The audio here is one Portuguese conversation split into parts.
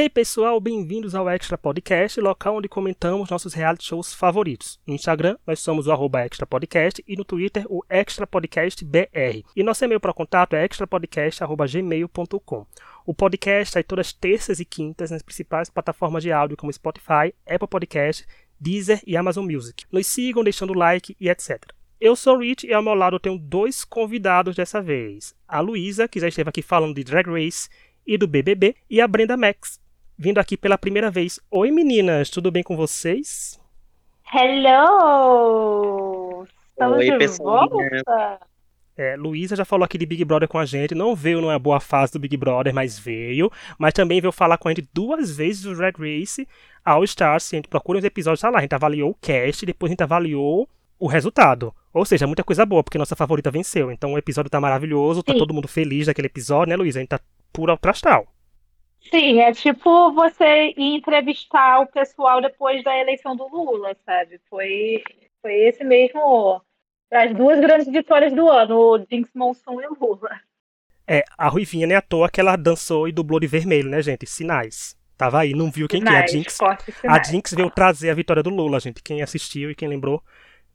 Hey pessoal, bem-vindos ao Extra Podcast, local onde comentamos nossos reality shows favoritos. No Instagram, nós somos o Extra Podcast e no Twitter, o Extra Podcast BR. E nosso e-mail para contato é extrapodcast.gmail.com. O podcast sai todas terças e quintas nas principais plataformas de áudio como Spotify, Apple Podcast, Deezer e Amazon Music. Nos sigam deixando like e etc. Eu sou o Rich e ao meu lado eu tenho dois convidados dessa vez. A Luísa, que já esteve aqui falando de Drag Race e do BBB, e a Brenda Max, vindo aqui pela primeira vez. Oi meninas, tudo bem com vocês? Hello! Estamos Oi, de pessoal. É, Luísa já falou aqui de Big Brother com a gente, não veio numa boa fase do Big Brother, mas veio. Mas também veio falar com a gente duas vezes do Drag Race All Stars. Se a gente procura os episódios, tá lá. A gente avaliou o cast, depois a gente avaliou o resultado. Ou seja, muita coisa boa, porque nossa favorita venceu. Então o episódio tá maravilhoso, tá Sim. todo mundo feliz daquele episódio, né, Luísa? A gente tá puro alto astral. Sim, é tipo você ir entrevistar o pessoal depois da eleição do Lula, sabe? Foi, foi esse mesmo. As duas grandes vitórias do ano, o Jinx Monsoon e o Lula. É, a Ruivinha nem à toa que ela dançou e dublou de vermelho, né, gente? Sinais. Tava aí, não viu quem que é. A Sinais, Jinx, a sinais. Jinx veio trazer a vitória do Lula, gente. Quem assistiu e quem lembrou,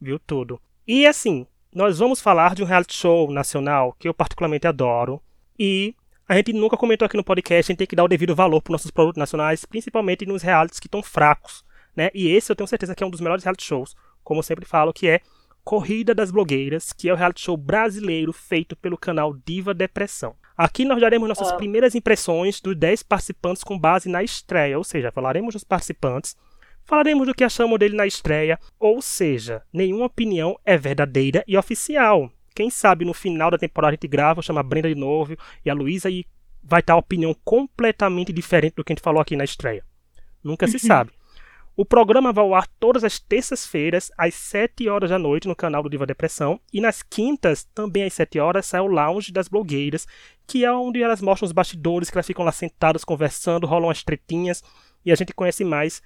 viu tudo. E assim, nós vamos falar de um reality show nacional que eu particularmente adoro. E a gente nunca comentou aqui no podcast, a gente tem que dar o devido valor para nossos produtos nacionais, principalmente nos realities que estão fracos, né? E esse eu tenho certeza que é um dos melhores reality shows, como eu sempre falo, que é Corrida das Blogueiras, que é o reality show brasileiro feito pelo canal Diva Depressão. Aqui nós daremos nossas Ah. primeiras impressões dos 10 participantes com base na estreia, ou seja, falaremos dos participantes, falaremos do que achamos dele na estreia, ou seja, nenhuma opinião é verdadeira e oficial. Quem sabe no final da temporada a gente grava, chama a Brenda de novo e a Luísa e vai estar uma opinião completamente diferente do que a gente falou aqui na estreia. Nunca se sabe. O programa vai ao ar todas as terças-feiras, às 7 horas da noite, no canal do Diva Depressão. E nas quintas, também às 7 horas, sai o Lounge das Blogueiras, que é onde elas mostram os bastidores, que elas ficam lá sentadas conversando, rolam as tretinhas e a gente conhece mais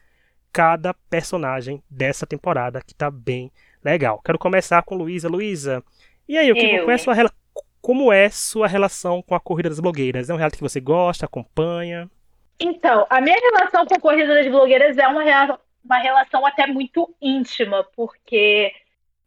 cada personagem dessa temporada, que tá bem legal. Quero começar com Luísa. Luísa, e aí, o que, Eu. qual é a sua rela- como é sua relação com a Corrida das Blogueiras? É um reality que você gosta, acompanha? Então, a minha relação com a Corrida das Blogueiras é uma, rea- uma relação até muito íntima, porque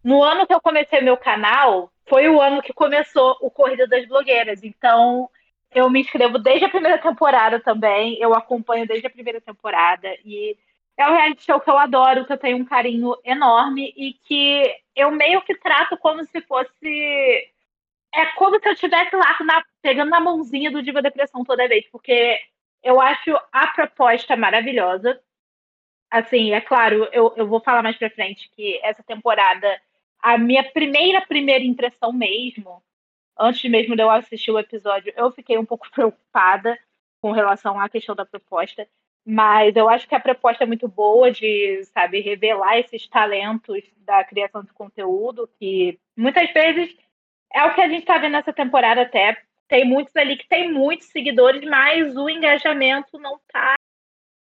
no ano que eu comecei meu canal, foi o ano que começou o Corrida das Blogueiras. Então, eu me inscrevo desde a primeira temporada também, eu acompanho desde a primeira temporada, e é um reality show que eu adoro, que eu tenho um carinho enorme, e que eu meio que trato como se fosse. É como se eu estivesse lá na- pegando na mãozinha do Diva Depressão toda vez, porque eu acho a proposta maravilhosa. Assim, é claro, eu, eu vou falar mais pra frente que essa temporada, a minha primeira, primeira impressão mesmo, antes mesmo de eu assistir o episódio, eu fiquei um pouco preocupada com relação à questão da proposta. Mas eu acho que a proposta é muito boa de, sabe, revelar esses talentos da criação de conteúdo, que muitas vezes é o que a gente tá vendo nessa temporada até tem muitos ali que tem muitos seguidores, mas o engajamento não está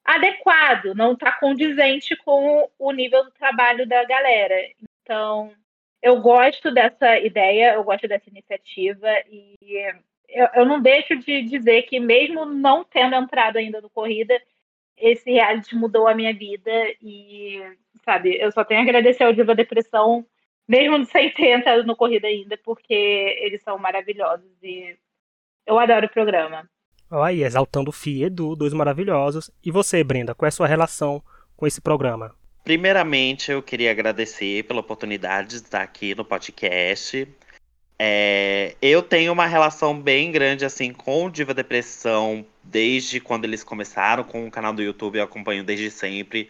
adequado, não está condizente com o nível do trabalho da galera. Então, eu gosto dessa ideia, eu gosto dessa iniciativa e eu, eu não deixo de dizer que mesmo não tendo entrado ainda no corrida, esse reality mudou a minha vida e, sabe, eu só tenho a agradecer ao Diva Depressão, mesmo sem ter entrado no corrida ainda, porque eles são maravilhosos e eu adoro o programa. Olha aí, exaltando o Fih e Edu, dois maravilhosos. E você, Brenda, qual é a sua relação com esse programa? Primeiramente, eu queria agradecer pela oportunidade de estar aqui no podcast. É, eu tenho uma relação bem grande assim com o Diva Depressão desde quando eles começaram com o canal do YouTube, eu acompanho desde sempre.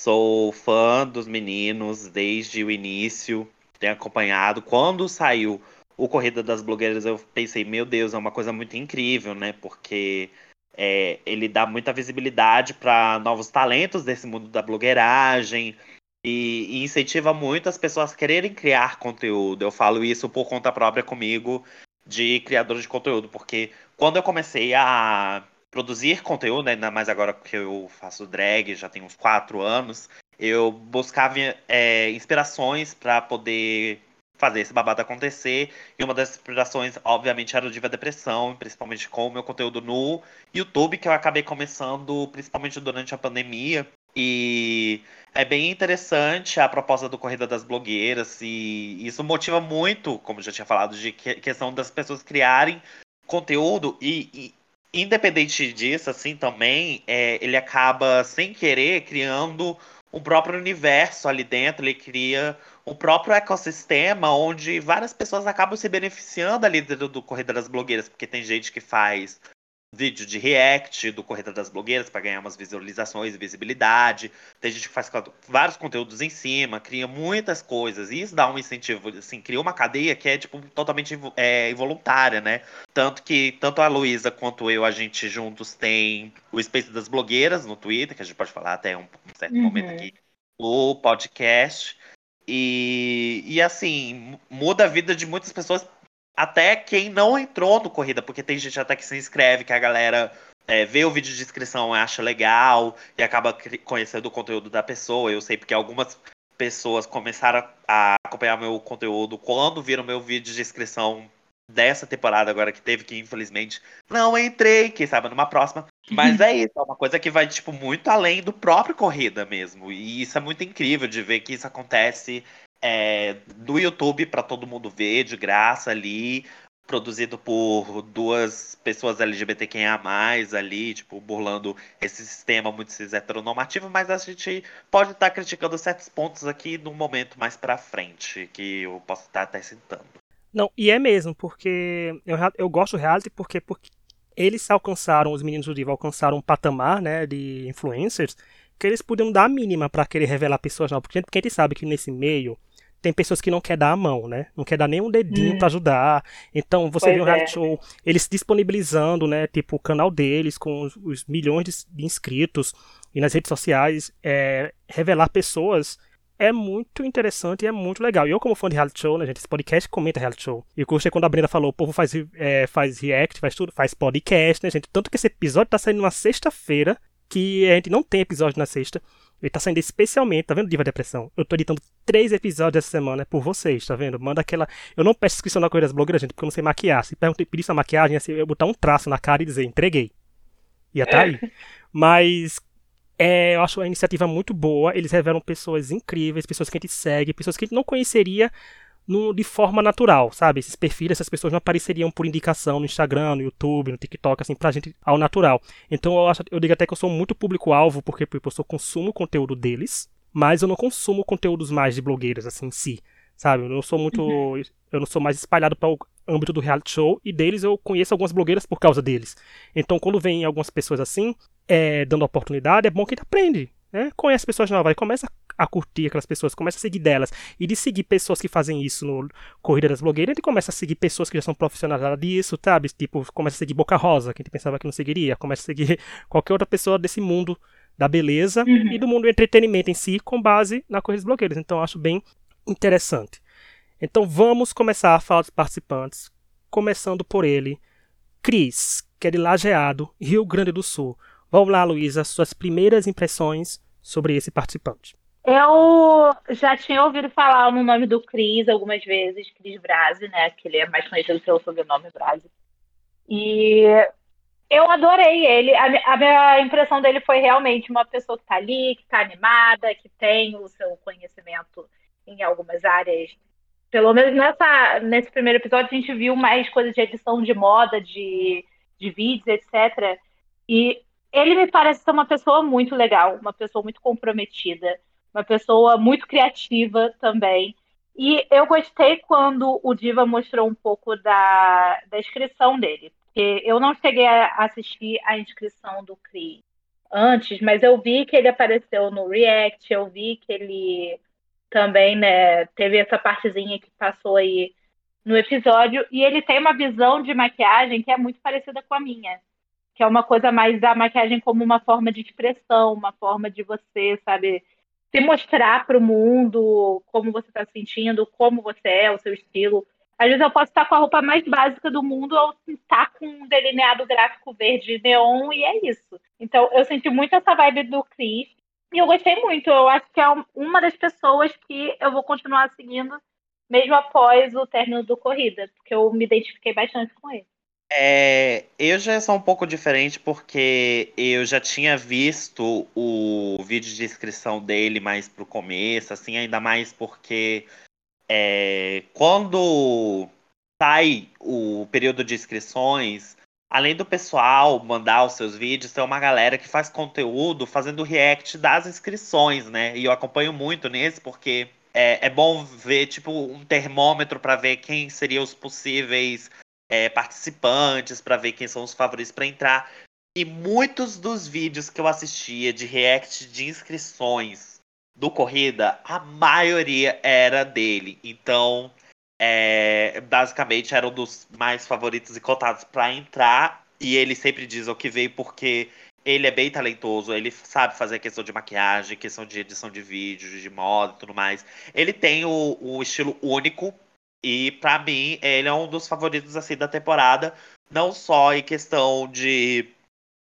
Sou fã dos meninos desde o início, tenho acompanhado. Quando saiu o Corrida das Blogueiras, eu pensei, meu Deus, é uma coisa muito incrível, né? Porque é, ele dá muita visibilidade para novos talentos desse mundo da blogueiragem e, e incentiva muito as pessoas a quererem criar conteúdo. Eu falo isso por conta própria comigo, de criador de conteúdo, porque quando eu comecei a produzir conteúdo, ainda mais agora que eu faço drag, já tem uns quatro anos, eu buscava é, inspirações para poder fazer esse babado acontecer. E uma das inspirações, obviamente, era o Diva Depressão, principalmente com o meu conteúdo no YouTube, que eu acabei começando principalmente durante a pandemia. E é bem interessante a proposta do Corrida das Blogueiras, e isso motiva muito, como já tinha falado, de questão das pessoas criarem conteúdo e, e independente disso, assim, também, é, ele acaba, sem querer, criando um próprio universo ali dentro, ele cria um próprio ecossistema onde várias pessoas acabam se beneficiando ali do, do Corrida das Blogueiras, porque tem gente que faz vídeo de react do Corrida das Blogueiras para ganhar umas visualizações e visibilidade. Tem gente que faz vários conteúdos em cima, cria muitas coisas. E isso dá um incentivo, assim, cria uma cadeia que é, tipo, totalmente é, involuntária, né? Tanto que tanto a Luísa quanto eu, a gente juntos tem o Space das Blogueiras no Twitter, que a gente pode falar até um, um certo uhum. momento aqui, o podcast. E, e assim, muda a vida de muitas pessoas até quem não entrou no Corrida, porque tem gente até que se inscreve, que a galera é, vê o vídeo de inscrição e acha legal e acaba conhecendo o conteúdo da pessoa. Eu sei porque algumas pessoas começaram a acompanhar meu conteúdo quando viram meu vídeo de inscrição dessa temporada agora que teve que infelizmente não entrei, quem sabe numa próxima. Mas é isso, é uma coisa que vai tipo muito além do próprio corrida mesmo. E isso é muito incrível de ver que isso acontece é, do YouTube para todo mundo ver, de graça ali, produzido por duas pessoas LGBTQIA+, ali, tipo, burlando esse sistema muito cis heteronormativo, mas a gente pode estar tá criticando certos pontos aqui num momento mais pra frente, que eu posso estar até citando. Não, e é mesmo, porque eu, eu gosto do reality porque, porque eles alcançaram, os meninos do Diva alcançaram um patamar, né, de influencers, que eles podiam dar a mínima para querer revelar pessoas novas, porque a gente sabe que nesse meio tem pessoas que não quer dar a mão, né? Não quer dar nem um dedinho hum. para ajudar. Então você pois vê um reality é. show, eles disponibilizando, né? Tipo, o canal deles com os, os milhões de, inscritos e nas redes sociais, é, revelar pessoas é muito interessante e é muito legal. E eu, como fã de reality show, né, gente? Esse podcast comenta reality show. E eu gostei quando a Brenda falou: o povo faz, é, faz react, faz tudo, faz podcast, né, gente? Tanto que esse episódio tá saindo numa sexta-feira, que a gente não tem episódio na sexta. Ele tá saindo especialmente, tá vendo, Diva Depressão? Eu tô editando três episódios essa semana por vocês, tá vendo? Manda aquela. Eu não peço inscrição na Correia das Blogueiras, gente, porque eu não sei maquiar. Se perguntar pedir sua maquiagem, assim, eu botar um traço na cara e dizer, entreguei. Ia tá aí. Mas é, eu acho a iniciativa muito boa. Eles revelam pessoas incríveis, pessoas que a gente segue, pessoas que a gente não conheceria no, de forma natural, sabe? Esses perfis, essas pessoas não apareceriam por indicação no Instagram, no YouTube, no TikTok, assim, pra gente ao natural. Então eu, acho, eu digo até que eu sou muito público-alvo, porque tipo, eu só consumo conteúdo deles, mas eu não consumo conteúdos mais de blogueiras, assim, em si, sabe? Eu não sou muito. Uhum. Eu não sou mais espalhado para o âmbito do reality show, e deles eu conheço algumas blogueiras por causa deles. Então quando vem algumas pessoas assim, é, dando oportunidade, é bom que a gente aprende, né? Conhece pessoas novas, começa a curtir aquelas pessoas, começa a seguir delas. E de seguir pessoas que fazem isso no Corrida das Blogueiras, a gente começa a seguir pessoas que já são profissionais disso, sabe? Tipo, começa a seguir Boca Rosa, que a gente pensava que não seguiria. Começa a seguir qualquer outra pessoa desse mundo da beleza uhum. e do mundo do entretenimento em si, com base na Corrida das Blogueiras. Então, eu acho bem interessante. Então, vamos começar a falar dos participantes, começando por ele, Cris, que é de Lajeado, Rio Grande do Sul. Vamos lá, Luísa, suas primeiras impressões sobre esse participante. Eu já tinha ouvido falar no nome do Cris algumas vezes, Cris Brasi, né? Que ele é mais conhecido pelo sobrenome Brasi. E eu adorei ele. A, a, minha impressão dele foi realmente uma pessoa que está ali, que está animada, que tem o seu conhecimento em algumas áreas. Pelo menos nessa, nesse primeiro episódio, a gente viu mais coisas de edição de moda, de, de vídeos, etc. E ele me parece ser uma pessoa muito legal, uma pessoa muito comprometida uma pessoa muito criativa também. E eu gostei quando o Diva mostrou um pouco da, da inscrição dele. Porque eu não cheguei a assistir a inscrição do Cris antes, mas eu vi que ele apareceu no React, eu vi que ele também né, teve essa partezinha que passou aí no episódio, e ele tem uma visão de maquiagem que é muito parecida com a minha, que é uma coisa mais da maquiagem como uma forma de expressão, uma forma de você, sabe, se mostrar para o mundo como você está se sentindo, como você é, o seu estilo. Às vezes eu posso estar com a roupa mais básica do mundo ou estar com um delineado gráfico verde neon e é isso. Então eu senti muito essa vibe do Chris e eu gostei muito. Eu acho que é uma das pessoas que eu vou continuar seguindo mesmo após o término do corrida, porque eu me identifiquei bastante com ele. É, eu já sou um pouco diferente porque eu já tinha visto o vídeo de inscrição dele mais pro começo, assim, ainda mais porque é, quando sai o período de inscrições, além do pessoal mandar os seus vídeos, tem uma galera que faz conteúdo fazendo react das inscrições, né? E eu acompanho muito nesse porque é, é bom ver, tipo, um termômetro para ver quem seriam os possíveis é, participantes, para ver quem são os favoritos para entrar. E muitos dos vídeos que eu assistia de react de inscrições do Corrida, a maioria era dele. Então, é, basicamente era um dos mais favoritos e cotados para entrar. E ele sempre diz o que veio porque ele é bem talentoso, ele sabe fazer questão de maquiagem, questão de edição de vídeo, de moda e tudo mais. Ele tem o, o estilo único e para mim ele é um dos favoritos assim da temporada, não só em questão de,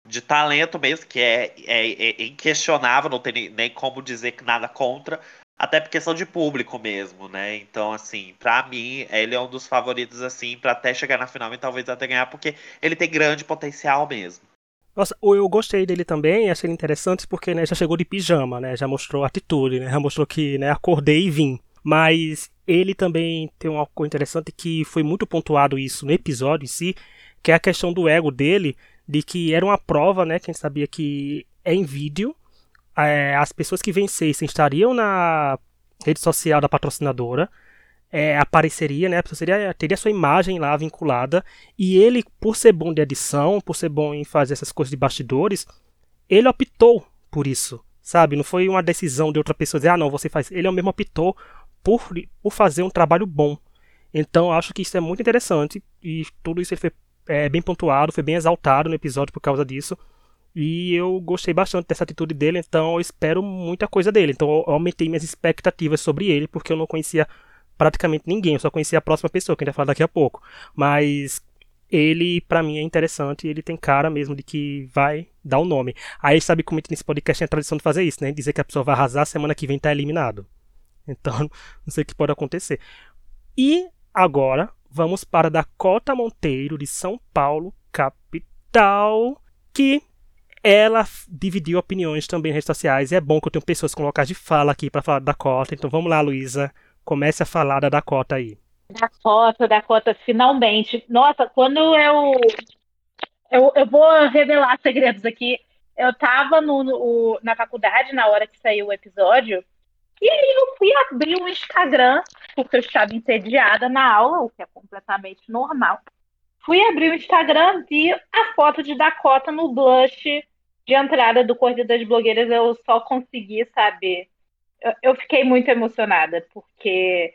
de talento mesmo, que é, é, é inquestionável, não tem nem como dizer nada contra, até por questão de público mesmo, né? Então, assim, para mim, ele é um dos favoritos, assim, para até chegar na final e talvez até ganhar, porque ele tem grande potencial mesmo. Nossa, eu gostei dele também, achei ele interessante porque né, já chegou de pijama, né? Já mostrou atitude, né? Já mostrou que né, acordei e vim. Mas ele também tem uma coisa interessante que foi muito pontuado isso no episódio em si, que é a questão do ego dele, de que era uma prova, né? Quem sabia que é em vídeo, é, as pessoas que vencessem estariam na rede social da patrocinadora, é, apareceria, né? Seria, teria sua imagem lá vinculada. E ele, por ser bom de edição, por ser bom em fazer essas coisas de bastidores, ele optou por isso, sabe? Não foi uma decisão de outra pessoa dizer, ah, não, você faz. Ele mesmo optou por, por fazer um trabalho bom. Então, acho que isso é muito interessante. E tudo isso foi é, bem pontuado, foi bem exaltado no episódio por causa disso. E eu gostei bastante dessa atitude dele, então eu espero muita coisa dele. Então eu aumentei minhas expectativas sobre ele, porque eu não conhecia praticamente ninguém, eu só conhecia a próxima pessoa, que a gente vai falar daqui a pouco. Mas ele, para mim, é interessante, ele tem cara mesmo de que vai dar o um nome. Aí sabe como nesse podcast tem a tradição de fazer isso, né? Dizer que a pessoa vai arrasar, semana que vem tá eliminado. Então, não sei o que pode acontecer. E agora, vamos para Dakota Monteiro, de São Paulo, capital, que ela dividiu opiniões também nas redes sociais. E é bom que eu tenho pessoas com locais de fala aqui para falar da Dakota. Então vamos lá, Luísa. Comece a falar da Dakota aí. Dakota, Dakota, finalmente. Nossa, quando eu. Eu, eu vou revelar segredos aqui. Eu tava no, no, na faculdade na hora que saiu o episódio. E aí eu fui abrir o Instagram, porque eu estava entediada na aula, o que é completamente normal. Fui abrir o Instagram, vi a foto de Dakota no blush de entrada do Corrida das Blogueiras, eu só consegui saber. Eu, eu, fiquei muito emocionada, porque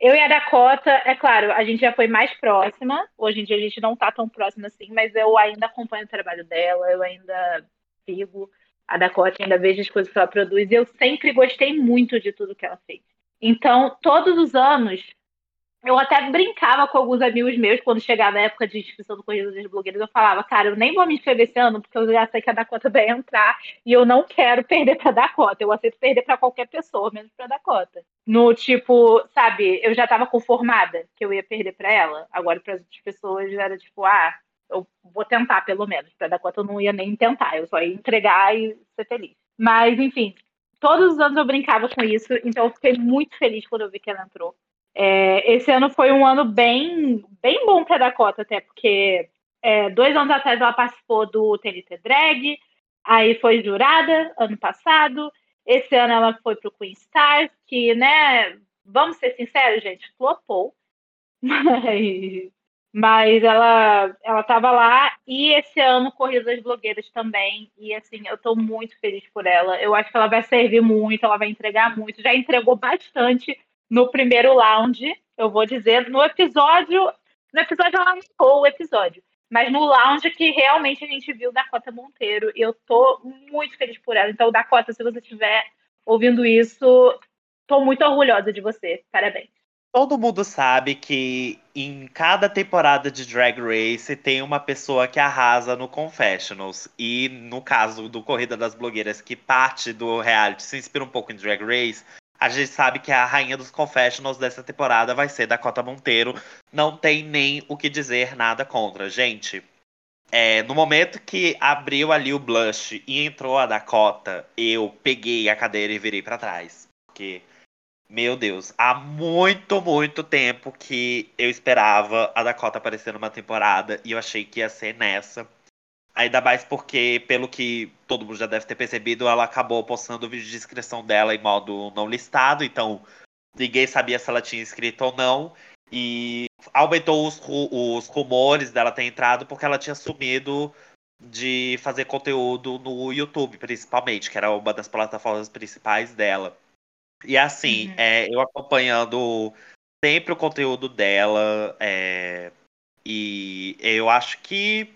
eu e a Dakota, é claro, a gente já foi mais próxima. Hoje em dia a gente não tá tão próxima assim, mas eu ainda acompanho o trabalho dela, eu ainda sigo a Dakota, ainda vejo as coisas que ela produz, e eu sempre gostei muito de tudo que ela fez. Então, todos os anos, eu até brincava com alguns amigos meus quando chegava a época de inscrição do Corrida das Blogueiras. Eu falava, cara, eu nem vou me inscrever esse ano porque eu já sei que a Dakota vai entrar e eu não quero perder pra Dakota. Eu aceito perder para qualquer pessoa, menos pra Dakota. No tipo, sabe, eu já tava conformada que eu ia perder para ela. Agora, para as outras pessoas, era tipo, ah, eu vou tentar pelo menos. Pra Dakota eu não ia nem tentar, eu só ia entregar e ser feliz. Mas, enfim, todos os anos eu brincava com isso, então eu fiquei muito feliz quando eu vi que ela entrou. É, esse ano foi um ano bem, bem bom para a Dakota, até porque é, dois anos atrás ela participou do TNT Drag, aí foi jurada ano passado. Esse ano ela foi para o Queen Stars, que, né, vamos ser sinceros, gente, flopou. Mas, mas ela ela estava lá e esse ano Corrida das Blogueiras também. E assim, eu estou muito feliz por ela. Eu acho que ela vai servir muito, ela vai entregar muito. Já entregou bastante no primeiro lounge, eu vou dizer, no episódio. No episódio ela não o episódio, mas no lounge que realmente a gente viu Dakota Monteiro. E eu tô muito feliz por ela. Então, Dakota, se você estiver ouvindo isso, tô muito orgulhosa de você. Parabéns. Todo mundo sabe que em cada temporada de Drag Race tem uma pessoa que arrasa no Confessionals. E no caso do Corrida das Blogueiras, que parte do reality se inspira um pouco em Drag Race, A gente sabe que a rainha dos confessionals dessa temporada vai ser Dakota Monteiro. Não tem nem o que dizer nada contra. Gente, é, no momento que abriu ali o blush e entrou a Dakota, eu peguei a cadeira e virei para trás. Porque, meu Deus, há muito, muito tempo que eu esperava a Dakota aparecer numa temporada e eu achei que ia ser nessa. Ainda mais porque, pelo que todo mundo já deve ter percebido, ela acabou postando o vídeo de inscrição dela em modo não listado, então ninguém sabia se ela tinha inscrito ou não. E aumentou os, os rumores dela ter entrado porque ela tinha sumido de fazer conteúdo no YouTube, principalmente, que era uma das plataformas principais dela. E assim, uhum. é, eu acompanhando sempre o conteúdo dela, é, e eu acho que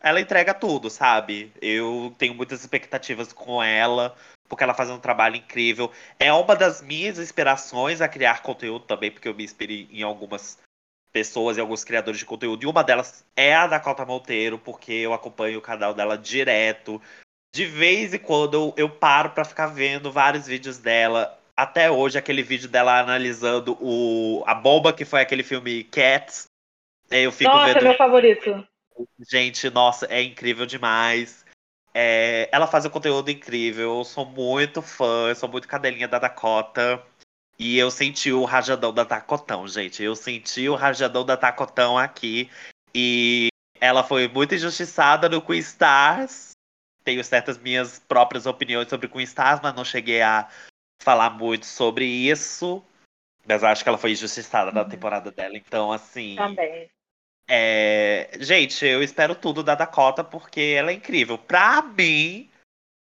ela entrega tudo, sabe? Eu tenho muitas expectativas com ela, porque ela faz um trabalho incrível. É uma das minhas inspirações a criar conteúdo também, porque eu me inspirei em algumas pessoas e alguns criadores de conteúdo. E uma delas é a Dakota Monteiro, porque eu acompanho o canal dela direto. De vez em quando eu, eu paro para ficar vendo vários vídeos dela. Até hoje, aquele vídeo dela analisando o, a bomba que foi aquele filme Cats. Eu fico Nossa, vendo... meu favorito. Gente, nossa, é incrível demais. É, ela faz um conteúdo incrível. Eu sou muito fã, eu sou muito cadelinha da Dakota. E eu senti o rajadão da Dakotão, gente. Eu senti o rajadão da Dakotão aqui. E ela foi muito injustiçada no Queen Stars. Tenho certas minhas próprias opiniões sobre Queen Stars, mas não cheguei a falar muito sobre isso. Mas acho que ela foi injustiçada na uhum. temporada dela. Então, assim. Também. É... Gente, eu espero tudo da Dakota porque ela é incrível. Pra mim,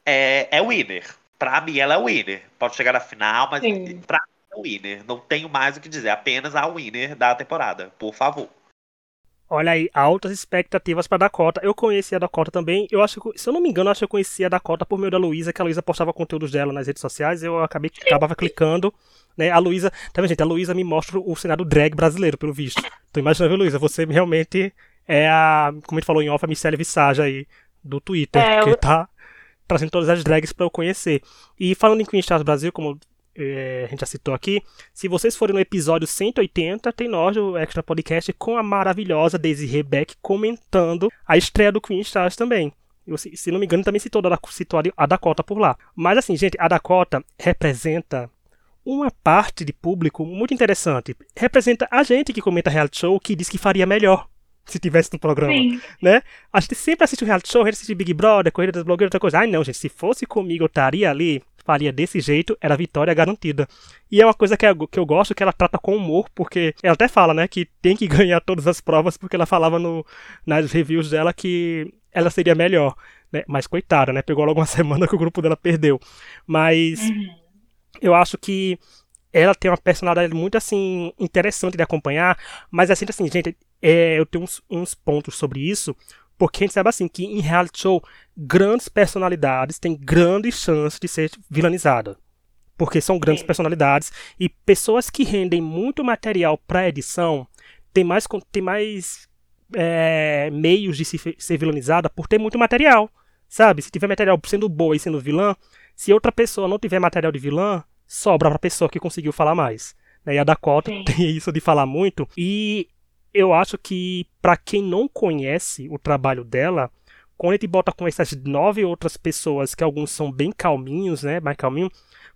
é, é winner. Pra mim, ela é winner. Pode chegar na final, mas Sim. pra mim é winner. Não tenho mais o que dizer. Apenas a winner da temporada. Por favor. Olha aí, altas expectativas para Dakota. Eu conheci a Dakota também. Eu acho que, se eu não me engano, eu acho que eu conhecia a Dakota por meio da Luísa, que a Luísa postava conteúdos dela nas redes sociais. Eu acabei acabava clicando né? A Luísa, tá vendo, gente? A Luísa me mostra o cenário drag brasileiro, pelo visto. Tô imaginando, Luísa, você realmente é a, como a gente falou em off, a Michelle Visage aí, do Twitter, é, que eu... tá trazendo todas as drags para eu conhecer. E falando em Queen Stars Brasil, como é, a gente já citou aqui, se vocês forem no episódio 180, tem nós, o Extra Podcast, com a maravilhosa Daisy Rebeck comentando a estreia do Queen Stars também. Eu, se, se não me engano, também citou, citou a Dakota por lá. Mas assim, gente, a Dakota representa uma parte de público muito interessante. Representa a gente que comenta reality show que diz que faria melhor se tivesse no programa, Sim. né? A gente sempre assiste o reality show, a gente assiste Big Brother, Corrida das Blogueiras, outra coisa. Ai, não, gente, se fosse comigo eu estaria ali, faria desse jeito, era vitória garantida. E é uma coisa que eu, que eu gosto, que ela trata com humor, porque ela até fala, né, que tem que ganhar todas as provas, porque ela falava no, nas reviews dela que ela seria melhor, né? Mas coitada, né? Pegou logo uma semana que o grupo dela perdeu. Mas... Uhum eu acho que ela tem uma personalidade muito assim interessante de acompanhar, mas assim, assim gente, é, eu tenho uns, uns, pontos sobre isso, porque a gente sabe assim que em reality show grandes personalidades têm grandes chances de ser vilanizadas. Porque são grandes Sim. personalidades e pessoas que rendem muito material para edição têm mais, tem mais é, meios de se, ser vilanizada por ter muito material. Sabe? Se tiver material sendo boa e sendo vilã, se outra pessoa não tiver material de vilã, sobra pra pessoa que conseguiu falar mais. Né? E a Dakota Sim. tem isso de falar muito. E eu acho que, para quem não conhece o trabalho dela, quando gente bota com essas nove outras pessoas, que alguns são bem calminhos, né? Mais calminho,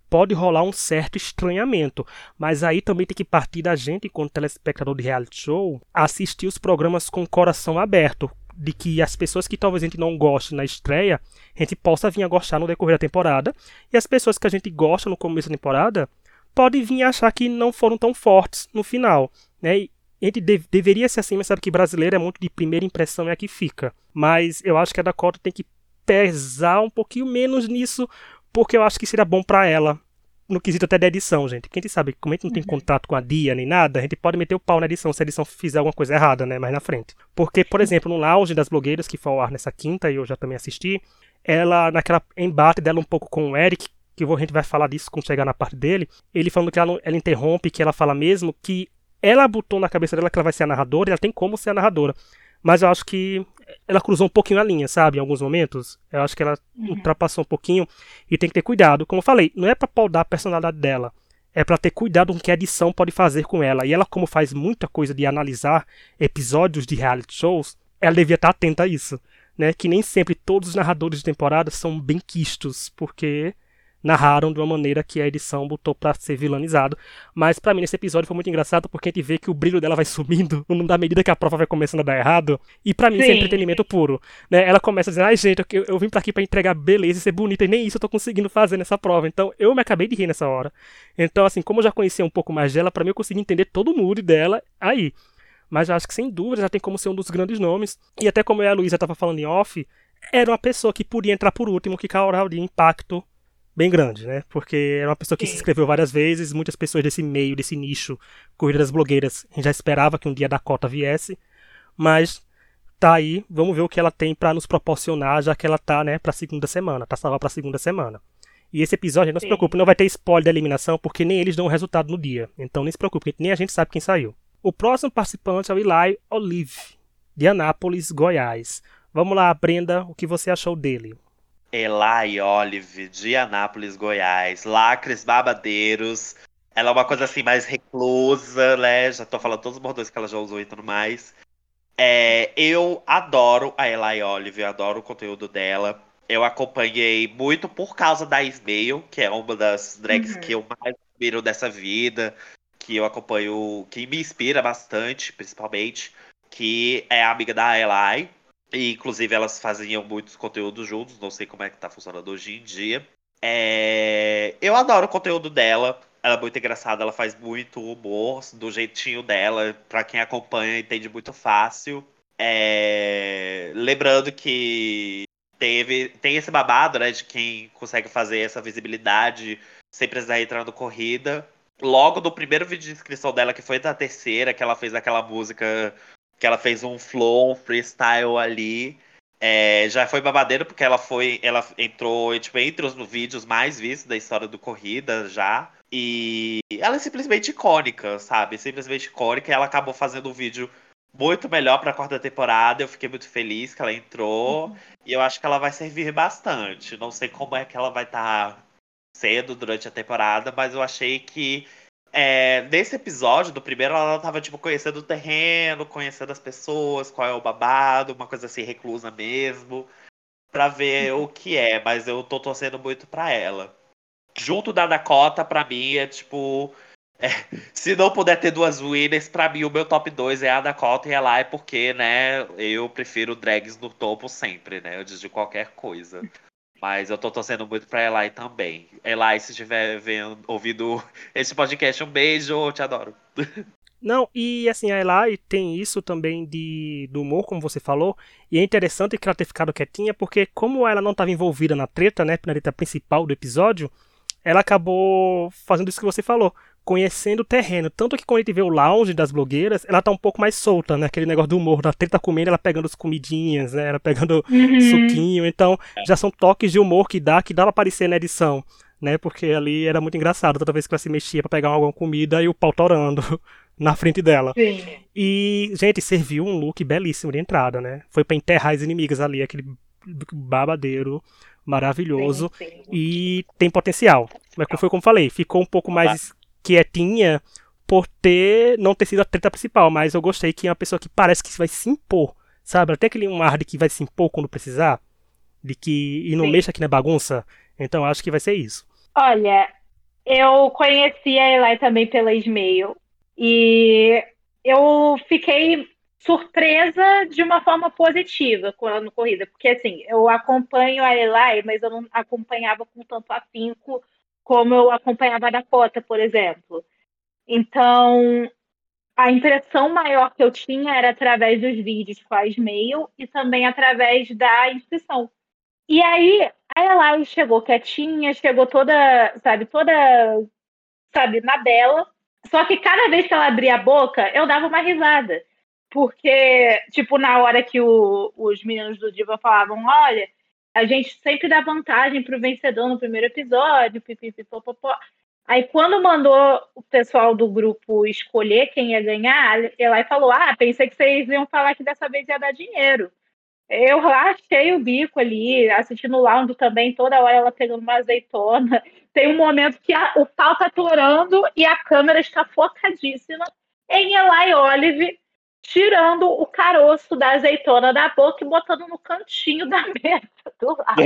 pode rolar um certo estranhamento. Mas aí também tem que partir da gente, enquanto telespectador de reality show, assistir os programas com o coração aberto. De que as pessoas que talvez a gente não goste na estreia, a gente possa vir a gostar no decorrer da temporada. E as pessoas que a gente gosta no começo da temporada podem vir achar que não foram tão fortes no final. Né? A gente de deveria ser assim, mas sabe que brasileiro é muito de primeira impressão é a que fica. Mas eu acho que a Dakota tem que pesar um pouquinho menos nisso, porque eu acho que seria bom para ela no quesito até da edição, gente. Quem sabe, como a gente não tem uhum. contato com a Dia nem nada, a gente pode meter o pau na edição se a edição fizer alguma coisa errada, né? Mais na frente. Porque, por exemplo, no Lounge das Blogueiras, que foi ao ar nessa quinta, e eu já também assisti, ela, naquela embate dela um pouco com o Eric, que a gente vai falar disso quando chegar na parte dele, ele falando que ela, ela interrompe, que ela fala mesmo que ela botou na cabeça dela que ela vai ser a narradora, e ela tem como ser a narradora. Mas eu acho que ela cruzou um pouquinho a linha, sabe? Em alguns momentos. Eu acho que ela uhum. ultrapassou um pouquinho e tem que ter cuidado. Como eu falei, não é pra podar a personalidade dela. é para ter cuidado com o que a edição pode fazer com ela. E ela, como faz muita coisa de analisar episódios de reality shows, ela devia estar atenta a isso. Né? Que nem sempre todos os narradores de temporada são bem quistos, porque narraram de uma maneira que a edição botou para ser vilanizado. Mas para mim nesse episódio foi muito engraçado porque a gente vê que o brilho dela vai sumindo na medida que a prova vai começando a dar errado. E para mim isso é entretenimento puro. Né? Ela começa dizendo: ai gente, eu, eu vim para aqui para entregar beleza e ser bonita e nem isso eu tô conseguindo fazer nessa prova. Então eu me acabei de rir nessa hora. Então assim, como eu já conhecia um pouco mais dela, para mim eu consegui entender todo o mood dela aí. Mas eu acho que sem dúvida já tem como ser um dos grandes nomes. E até como a Luísa estava falando em off, era uma pessoa que podia entrar por último, que causaria impacto bem grande, né? Porque era uma pessoa que Sim. se inscreveu várias vezes, muitas pessoas desse meio, desse nicho, corrida das blogueiras, já esperava que um dia a Dakota viesse, mas tá aí, vamos ver o que ela tem para nos proporcionar, já que ela tá, né, pra segunda semana, tá salva pra segunda semana. E esse episódio, não Sim. se preocupe, não vai ter spoiler da eliminação, porque nem eles dão o resultado no dia. Então nem se preocupe, nem a gente sabe quem saiu. O próximo participante é o Eli Olive, de Anápolis, Goiás. Vamos lá, Brenda, o que você achou dele? Eli Olive, de Anápolis, Goiás. Lacres babadeiros. Ela é uma coisa assim mais reclusa, né? Já tô falando todos os bordões que ela já usou e tudo mais. É, eu adoro a Eli Olive, eu adoro o conteúdo dela. Eu acompanhei muito por causa da Ismail, que é uma das drags uhum. que eu mais admiro dessa vida, que eu acompanho, que me inspira bastante, principalmente, que é amiga da Eli. E, inclusive, elas faziam muitos conteúdos juntos. Não sei como é que tá funcionando hoje em dia. É... Eu adoro o conteúdo dela. Ela é muito engraçada, ela faz muito humor do jeitinho dela. Pra quem acompanha, entende muito fácil. É... Lembrando que teve, tem esse babado, né, de quem consegue fazer essa visibilidade sem precisar entrar no corrida. Logo no primeiro vídeo de inscrição dela, que foi da terceira, que ela fez aquela música que ela fez um flow, um freestyle ali. É, já foi babadeiro porque ela foi, ela entrou tipo, entre os vídeos mais vistos da história do corrida já. E ela é simplesmente icônica, sabe? Simplesmente icônica. E ela acabou fazendo um vídeo muito melhor para a quarta temporada. Eu fiquei muito feliz que ela entrou. Uhum. E eu acho que ela vai servir bastante. Não sei como é que ela vai estar tá sendo durante a temporada, mas eu achei que é, nesse episódio do primeiro, ela tava, tipo, conhecendo o terreno, conhecendo as pessoas, qual é o babado, uma coisa assim, reclusa mesmo, pra ver o que é, mas eu tô torcendo muito pra ela. Junto da Dakota, pra mim, é tipo. É, se não puder ter duas winners, pra mim o meu top 2 é a Dakota e a Lai, porque, né, eu prefiro drags no topo sempre, né, antes de qualquer coisa. Mas eu tô torcendo muito pra Eli também. Eli, se estiver vendo, ouvindo esse podcast, um beijo, te adoro. Não, e assim, a Eli tem isso também de, do humor, como você falou, e é interessante que ela ter ficado quietinha, porque como ela não estava envolvida na treta, né, na treta principal do episódio, ela acabou fazendo isso que você falou conhecendo o terreno. Tanto que quando a gente vê o lounge das blogueiras, ela tá um pouco mais solta, né? Aquele negócio do humor, da treta comendo, ela pegando as comidinhas, né? Ela pegando uhum. suquinho. Então, já são toques de humor que dá, que dá pra aparecer na edição, né? Porque ali era muito engraçado, toda vez que ela se mexia para pegar alguma comida e o pau torando na frente dela. Sim. E, gente, serviu um look belíssimo de entrada, né? Foi para enterrar as inimigas ali, aquele babadeiro maravilhoso sim, sim. e tem potencial. Mas foi como falei, ficou um pouco mais quietinha por ter não ter sido a treta principal, mas eu gostei que é uma pessoa que parece que vai se impor, sabe? Até aquele um ar de que vai se impor quando precisar, de que e não Sim. mexa aqui na bagunça. Então acho que vai ser isso. Olha, eu conheci a Eli também pela Ismail e eu fiquei surpresa de uma forma positiva no corrida, porque assim, eu acompanho a Eli, mas eu não acompanhava com tanto afinco como eu acompanhava a Dakota, por exemplo. Então, a impressão maior que eu tinha era através dos vídeos a e-mail e também através da inscrição. E aí, a Eli chegou quietinha, chegou toda, sabe, toda, sabe, na dela. Só que cada vez que ela abria a boca, eu dava uma risada. Porque, tipo, na hora que o, os meninos do Diva falavam, olha, a gente sempre dá vantagem para o vencedor no primeiro episódio, pipipipopopó. Aí quando mandou o pessoal do grupo escolher quem ia ganhar, ela falou: Ah, pensei que vocês iam falar que dessa vez ia dar dinheiro. Eu rachei o bico ali, assistindo o Lounge também, toda hora ela pegando uma azeitona. Tem um momento que a, o pau tá torando e a câmera está focadíssima em Eli Olive tirando o caroço da azeitona da boca e botando no cantinho da mesa do lado.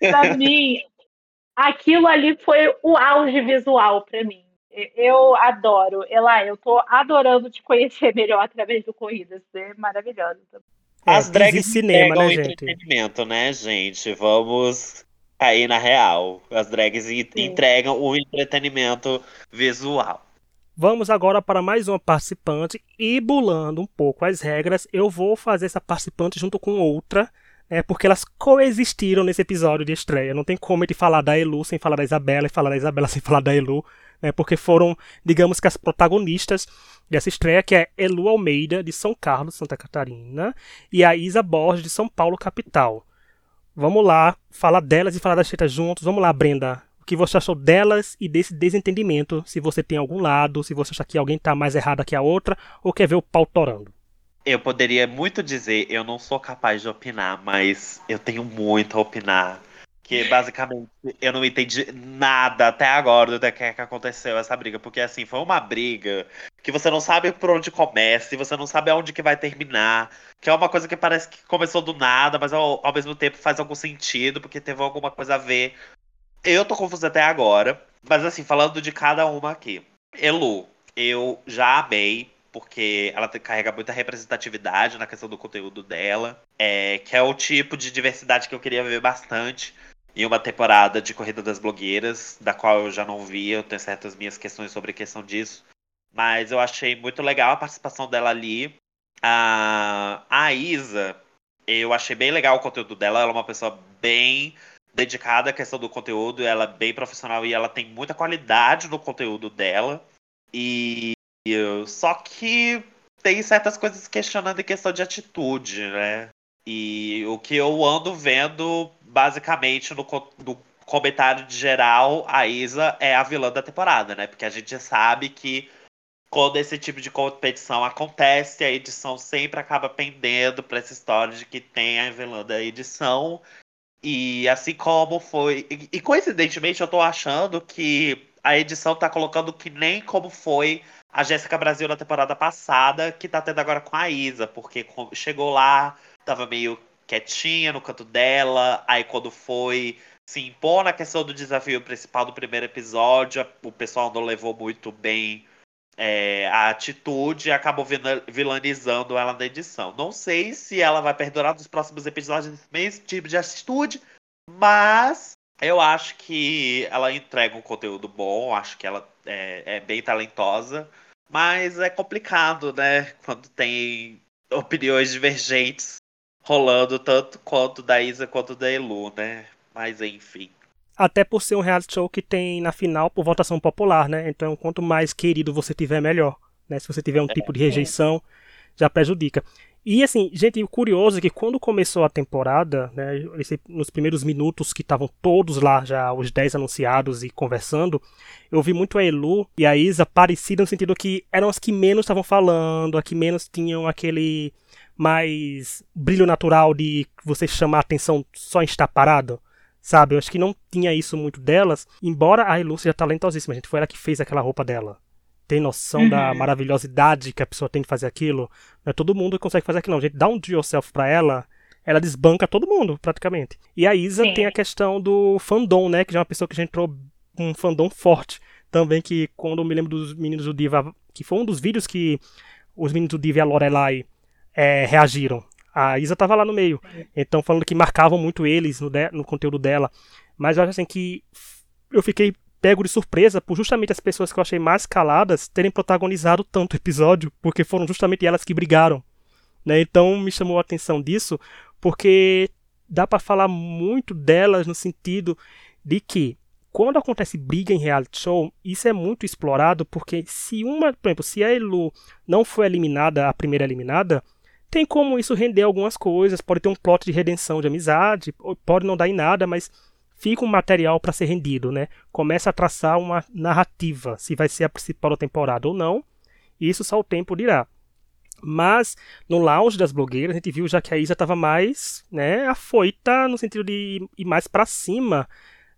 pra mim, aquilo ali foi o auge visual para mim. Eu adoro. Ela, eu tô adorando te conhecer melhor através do Corridas. É maravilhoso. É, As drags cinema, né, entretenimento, né, gente? Vamos cair na real. As drags Sim. entregam o entretenimento visual. Vamos agora para mais uma participante e bulando um pouco as regras, eu vou fazer essa participante junto com outra, né, porque elas coexistiram nesse episódio de estreia. Não tem como ele falar da Elu sem falar da Isabela e falar da Isabela sem falar da Elu, né, porque foram, digamos que as protagonistas dessa estreia, que é Elu Almeida, de São Carlos, Santa Catarina, e a Isa Borges, de São Paulo, capital. Vamos lá, falar delas e falar das tetas juntos. Vamos lá, Brenda o que você achou delas e desse desentendimento, se você tem algum lado, se você acha que alguém está mais errada que a outra, ou quer ver o pau torando. Eu poderia muito dizer, eu não sou capaz de opinar, mas eu tenho muito a opinar. Que basicamente eu não entendi nada até agora do que, é que aconteceu essa briga. Porque assim, foi uma briga que você não sabe por onde começa, e você não sabe aonde que vai terminar. Que é uma coisa que parece que começou do nada, mas ao, ao mesmo tempo faz algum sentido, porque teve alguma coisa a ver eu tô confuso até agora, mas assim, falando de cada uma aqui. Elu, eu já amei, porque ela carrega muita representatividade na questão do conteúdo dela, é, que é o tipo de diversidade que eu queria ver bastante em uma temporada de Corrida das Blogueiras, da qual eu já não vi, eu tenho certas minhas questões sobre a questão disso. Mas eu achei muito legal a participação dela ali. A, a Isa, eu achei bem legal o conteúdo dela, ela é uma pessoa bem dedicada à questão do conteúdo, ela é bem profissional e ela tem muita qualidade no conteúdo dela. E só que tem certas coisas questionando em questão de atitude, né? E o que eu ando vendo, basicamente, no, no comentário de geral, a Isa é a vilã da temporada, né? Porque a gente sabe que quando esse tipo de competição acontece, a edição sempre acaba pendendo para essa história de que tem a vilã da edição e assim como foi. E, coincidentemente eu tô achando que a edição tá colocando que nem como foi a Jéssica Brasil na temporada passada, que tá tendo agora com a Isa, porque chegou lá, tava meio quietinha no canto dela, aí quando foi se impor na questão do desafio principal do primeiro episódio, o pessoal não levou muito bem é, a atitude acabou vilanizando ela na edição. Não sei se ela vai perdurar nos próximos episódios mesmo tipo de atitude, mas eu acho que ela entrega um conteúdo bom, acho que ela é, é bem talentosa, mas é complicado, né? Quando tem opiniões divergentes rolando tanto quanto da Isa quanto da Elu, né? Mas enfim. Até por ser um reality show que tem na final por votação popular, né? Então, quanto mais querido você tiver, melhor. Né? Se você tiver um é, tipo de rejeição, já prejudica. E assim, gente, o curioso é que quando começou a temporada, né, nos primeiros minutos que estavam todos lá, já os 10 anunciados e conversando, eu vi muito a Elu e a Isa parecidas no sentido que eram as que menos estavam falando, as que menos tinham aquele mais brilho natural de você chamar a atenção só em estar parado sabe? Eu acho que não tinha isso muito delas, embora a Elu seja talentosíssima, a gente foi ela que fez aquela roupa dela. Tem noção uhum. da maravilhosidade que a pessoa tem de fazer aquilo? Não é todo mundo que consegue fazer aquilo, não. A gente dá um do yourself pra ela, ela desbanca todo mundo, praticamente. E a Isa Sim. tem a questão do fandom, né? Que já é uma pessoa que já entrou com um fandom forte. Também que quando eu me lembro dos meninos do Diva, que foi um dos vídeos que os meninos do Diva e a Lorelai é, reagiram a Isa tava lá no meio. Então, falando que marcavam muito eles no, de, no conteúdo dela. Mas eu acho assim que eu fiquei pego de surpresa por justamente as pessoas que eu achei mais caladas terem protagonizado tanto episódio, porque foram justamente elas que brigaram. Né? Então me chamou a atenção disso, porque dá para falar muito delas no sentido de que quando acontece briga em reality show, isso é muito explorado, porque se uma, por exemplo, se a Elu não foi eliminada, a primeira eliminada, tem como isso render algumas coisas, pode ter um plot de redenção de amizade, pode não dar em nada, mas fica um material para ser rendido, né? Começa a traçar uma narrativa, se vai ser a principal da temporada ou não, isso só o tempo dirá. Mas no lounge das blogueiras a gente viu já que a Isa estava mais, né, afoita no sentido de ir mais para cima,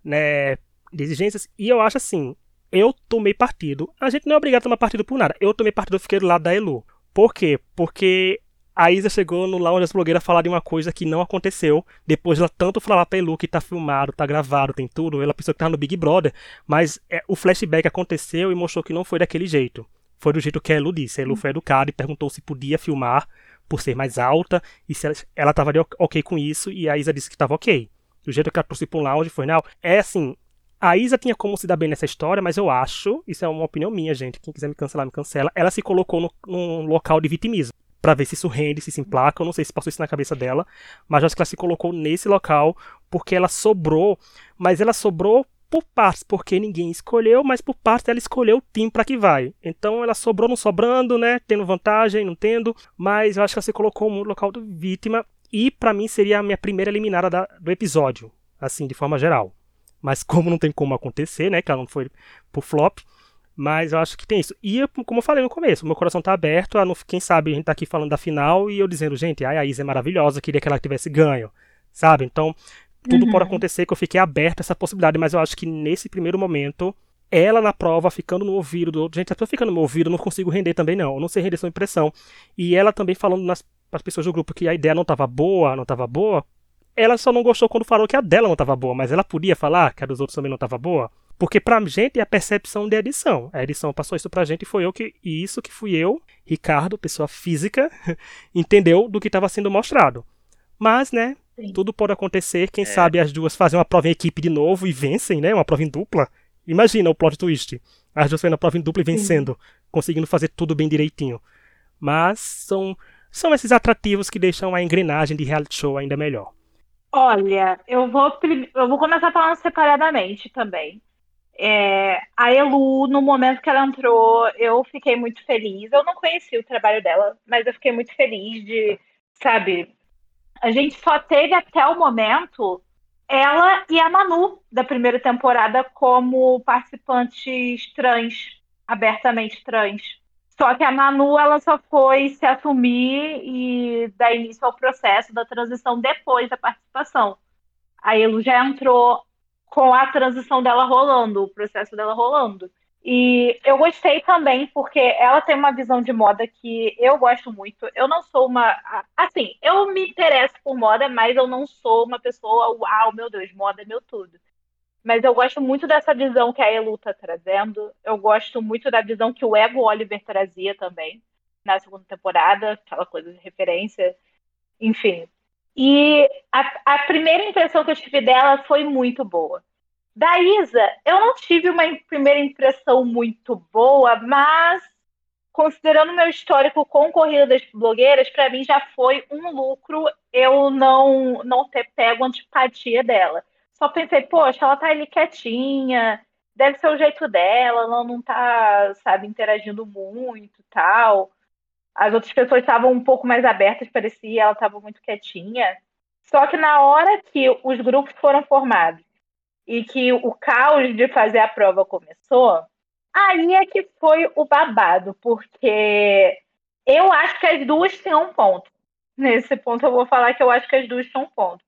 né, de exigências. E eu acho assim, eu tomei partido. A gente não é obrigado a tomar partido por nada. Eu tomei partido, eu fiquei do lado da Elu. Por quê? Porque a Isa chegou no lounge das blogueiras falar de uma coisa que não aconteceu. Depois ela tanto falar pra Elu que tá filmado, tá gravado, tem tudo. Ela pensou que tava no Big Brother. Mas é, o flashback aconteceu e mostrou que não foi daquele jeito. Foi do jeito que a Elu disse. A Elu foi educada e perguntou se podia filmar por ser mais alta e se ela, ela tava ok com isso. E a Isa disse que tava ok. Do jeito que ela trouxe pro lounge foi, não. É assim, a Isa tinha como se dar bem nessa história, mas eu acho, isso é uma opinião minha, gente, quem quiser me cancelar, me cancela. Ela se colocou no, num local de vitimismo para ver se isso rende, se se emplaca. Eu não sei se passou isso na cabeça dela, mas acho que ela se colocou nesse local porque ela sobrou, mas ela sobrou por partes, porque ninguém escolheu, mas por partes ela escolheu o time para que vai. Então ela sobrou não sobrando, né, tendo vantagem, não tendo, mas eu acho que ela se colocou no local do vítima e para mim seria a minha primeira eliminada da, do episódio, assim, de forma geral. Mas como não tem como acontecer, né, que ela não foi pro flop, mas eu acho que tem isso. E, como eu falei no começo, meu coração tá aberto. A, quem sabe a gente tá aqui falando da final e eu dizendo, gente, ai, a Isa é maravilhosa, queria que ela tivesse ganho. Sabe? Então, tudo uhum. pode acontecer que eu fiquei aberto a essa possibilidade, mas eu acho que nesse primeiro momento, ela na prova, ficando no ouvido do outro. Gente, a pessoa ficando no meu ouvido, eu não consigo render também, não. Eu não sei render sua impressão. E ela também falando nas as pessoas do grupo que a ideia não estava boa, não estava boa. Ela só não gostou quando falou que a dela não estava boa, mas ela podia falar que a dos outros também não estava boa. Porque pra gente é a percepção de edição. A edição passou isso pra gente e foi eu que. E isso que fui eu, Ricardo, pessoa física, entendeu do que estava sendo mostrado. Mas, né, Sim. tudo pode acontecer. Quem é. sabe as duas fazem uma prova em equipe de novo e vencem, né? Uma prova em dupla. Imagina o plot twist. As duas fazendo a prova em dupla e vencendo. Sim. Conseguindo fazer tudo bem direitinho. Mas são, são esses atrativos que deixam a engrenagem de reality show ainda melhor. Olha, eu vou, eu vou começar falando separadamente também. É, a Elu, no momento que ela entrou, eu fiquei muito feliz. Eu não conheci o trabalho dela, mas eu fiquei muito feliz de, sabe? A gente só teve até o momento ela e a Manu da primeira temporada como participantes trans, abertamente trans. Só que a Manu ela só foi se assumir e dar início ao processo da transição depois da participação. A Elu já entrou com a transição dela rolando, o processo dela rolando. E eu gostei também, porque ela tem uma visão de moda que eu gosto muito. Eu não sou uma. Assim, eu me interesso por moda, mas eu não sou uma pessoa, uau, meu Deus, moda é meu tudo. Mas eu gosto muito dessa visão que a Elu tá trazendo. Eu gosto muito da visão que o Ego Oliver trazia também na segunda temporada, aquela coisa de referência. Enfim, e a, a primeira impressão que eu tive dela foi muito boa. Da Isa, eu não tive uma primeira impressão muito boa, mas considerando meu histórico com corrida das blogueiras, para mim já foi um lucro eu não não ter pego antipatia dela. Só pensei, poxa, ela tá ali quietinha, deve ser o jeito dela, ela não tá, sabe, interagindo muito, tal. As outras pessoas estavam um pouco mais abertas, parecia, ela estava muito quietinha. Só que na hora que os grupos foram formados e que o caos de fazer a prova começou, aí é que foi o babado, porque eu acho que as duas têm um ponto. Nesse ponto eu vou falar que eu acho que as duas têm um ponto.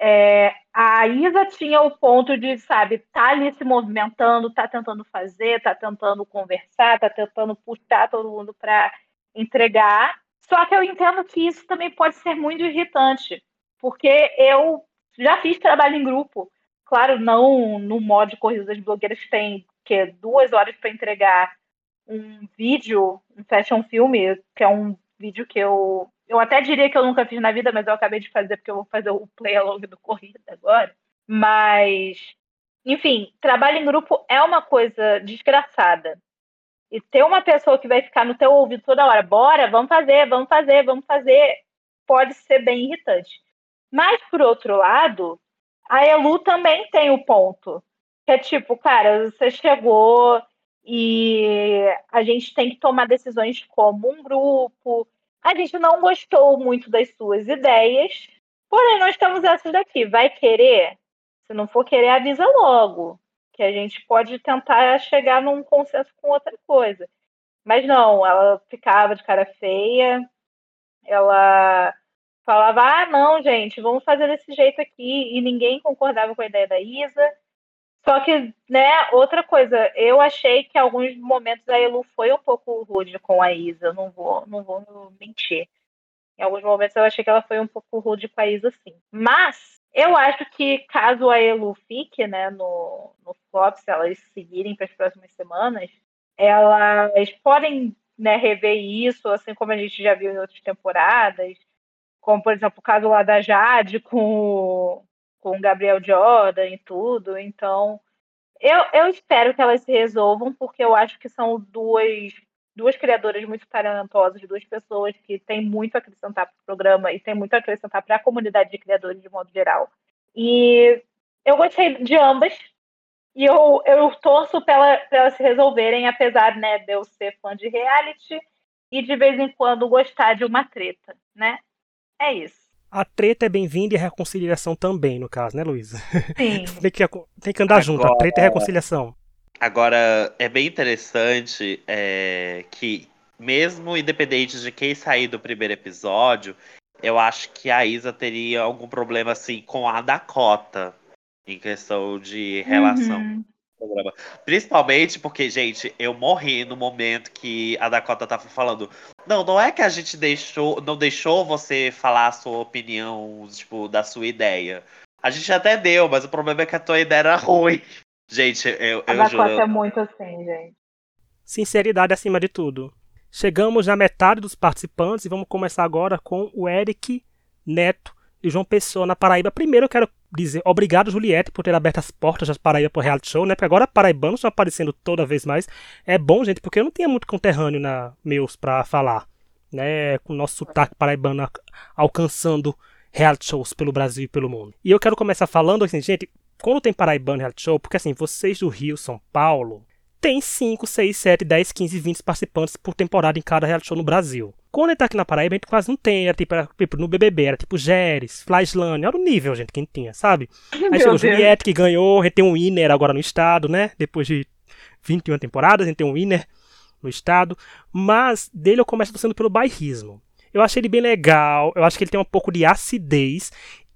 É, a Isa tinha o ponto de, sabe, tá ali se movimentando, tá tentando fazer, tá tentando conversar, tá tentando puxar todo mundo para entregar. Só que eu entendo que isso também pode ser muito irritante, porque eu já fiz trabalho em grupo. Claro, não no modo de corrida das blogueiras que tem que duas horas para entregar um vídeo, um fashion filme, que é um vídeo que eu eu até diria que eu nunca fiz na vida, mas eu acabei de fazer porque eu vou fazer o play along do corrida agora. Mas enfim, trabalho em grupo é uma coisa desgraçada. E ter uma pessoa que vai ficar no teu ouvido toda hora, bora, vamos fazer, vamos fazer, vamos fazer, pode ser bem irritante. Mas, por outro lado, a Elu também tem o ponto. Que é tipo, cara, você chegou e a gente tem que tomar decisões como um grupo. A gente não gostou muito das suas ideias, porém nós temos essas daqui. Vai querer? Se não for querer, avisa logo que a gente pode tentar chegar num consenso com outra coisa. Mas não, ela ficava de cara feia, ela falava, ah, não, gente, vamos fazer desse jeito aqui, e ninguém concordava com a ideia da Isa. Só que, né, outra coisa, eu achei que alguns momentos a Elu foi um pouco rude com a Isa, não vou, não vou mentir. Em alguns momentos eu achei que ela foi um pouco rude com a Isa, sim. Mas eu acho que caso a Elu fique, né, no, no flop, se elas seguirem para as próximas semanas, elas podem né, rever isso, assim como a gente já viu em outras temporadas, como, por exemplo, o caso lá da Jade com, com o Gabriel Jordan e tudo. Então, eu, eu espero que elas se resolvam, porque eu acho que são duas, duas criadoras muito talentosas, duas pessoas que têm muito a acrescentar para o programa e têm muito a acrescentar para a comunidade de criadores de modo geral. E eu gostei de ambas, e eu, eu torço para elas se resolverem, apesar né, de eu ser fã de reality e de vez em quando gostar de uma treta, né? É isso. A treta é bem-vinda e a reconciliação também, no caso, né, Luísa? Sim. tem, que, tem que andar Agora... junto, a treta e a reconciliação. Agora, é bem interessante é, que, mesmo independente de quem sair do primeiro episódio, eu acho que a Isa teria algum problema assim com a Dakota em questão de relação. Uhum. Principalmente porque, gente, eu morri no momento que a Dakota tava falando. Não, não é que a gente deixou, não deixou você falar a sua opinião, tipo, da sua ideia. A gente até deu, mas o problema é que a tua ideia era ruim. Gente, eu, a eu juro. é muito assim, gente. Sinceridade acima de tudo. Chegamos na metade dos participantes e vamos começar agora com o Eric Neto e João Pessoa na Paraíba. Primeiro eu quero dizer obrigado, Juliette, por ter aberto as portas das Paraíba pro reality show, né? Porque agora paraibanos estão aparecendo toda vez mais. É bom, gente, porque eu não tinha muito conterrâneo na meus para falar, né? Com o nosso sotaque paraibano alcançando reality shows pelo Brasil e pelo mundo. E eu quero começar falando assim, gente, quando tem paraibano reality show, porque assim, vocês do Rio, São Paulo, tem 5, 6, 7, 10, 15, 20 participantes por temporada em cada reality show no Brasil. Quando ele tá aqui na Paraíba, a gente quase não tem. Era tipo, era, tipo no BBB, era tipo Geres, Flyslane. Era o nível, gente, que a gente tinha, sabe? Aí chegou o Juliette, que ganhou. A gente tem um winner agora no estado, né? Depois de 21 temporadas, a gente tem um winner no estado. Mas dele eu começo sendo pelo bairrismo. Eu achei ele bem legal, eu acho que ele tem um pouco de acidez.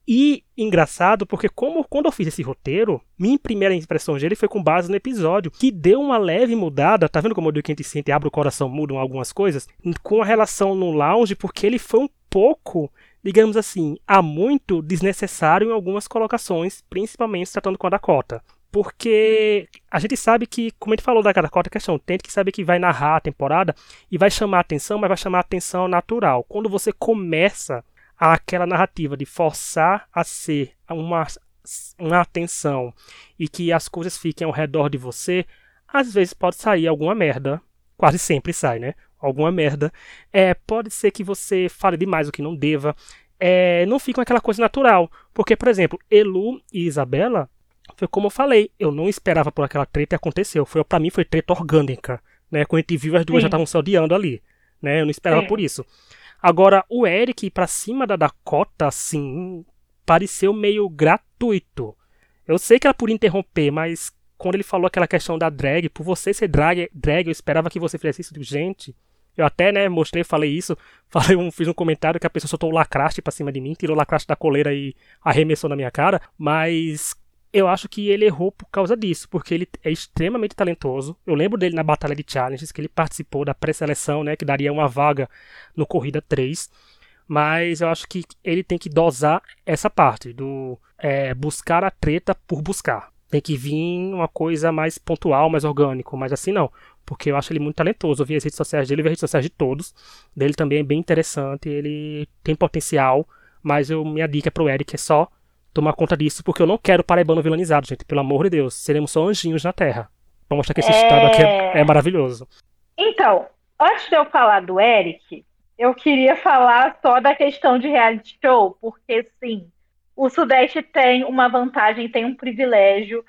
E engraçado, porque como quando eu fiz esse roteiro, minha primeira impressão dele foi com base no episódio, que deu uma leve mudada, tá vendo como o que a gente sente, abre o coração, mudam algumas coisas, com a relação no lounge, porque ele foi um pouco, digamos assim, há muito desnecessário em algumas colocações, principalmente tratando com a Dakota. Porque a gente sabe que, como a gente falou da Dakota, questão, tem que saber que vai narrar a temporada e vai chamar atenção, mas vai chamar atenção natural. Quando você começa aquela narrativa de forçar a ser uma, uma atenção e que as coisas fiquem ao redor de você, às vezes pode sair alguma merda. Quase sempre sai, né? Alguma merda. É, pode ser que você fale demais o que não deva. É, não fica aquela coisa natural. Porque, por exemplo, Elu e Isabela, foi como eu falei, eu não esperava por aquela treta e aconteceu. Foi, para mim foi treta orgânica. Né? Quando a gente viu, as duas Sim. já estavam se odiando ali. Né? Eu não esperava Sim. por isso. Agora, o Eric ir pra cima da Dakota, assim, pareceu meio gratuito. Eu sei que era por interromper, mas quando ele falou aquela questão da drag, por você ser drag, drag eu esperava que você fizesse isso. Gente, eu até, né, mostrei, falei isso, falei um, fiz um comentário que a pessoa soltou o lacraste pra cima de mim, tirou o lacraste da coleira e arremessou na minha cara, mas eu acho que ele errou por causa disso, porque ele é extremamente talentoso. Eu lembro dele na Batalha de Challenges, que ele participou da pré-seleção, né, que daria uma vaga no Corrida 3. Mas eu acho que ele tem que dosar essa parte do é, buscar a treta por buscar. Tem que vir uma coisa mais pontual, mais orgânico, mas assim não. Porque eu acho ele muito talentoso. Eu vi as redes sociais dele, vi as redes sociais de todos. Dele também é bem interessante, ele tem potencial. Mas eu, minha dica pro Eric é só tomar conta disso, porque eu não quero paraibano vilanizado, gente. Pelo amor de Deus. Seremos só anjinhos na Terra. Pra mostrar que esse é... estado aqui é, é maravilhoso. Então, antes de eu falar do Eric, eu queria falar só da questão de reality show, porque sim, o Sudeste tem uma vantagem, tem um privilégio,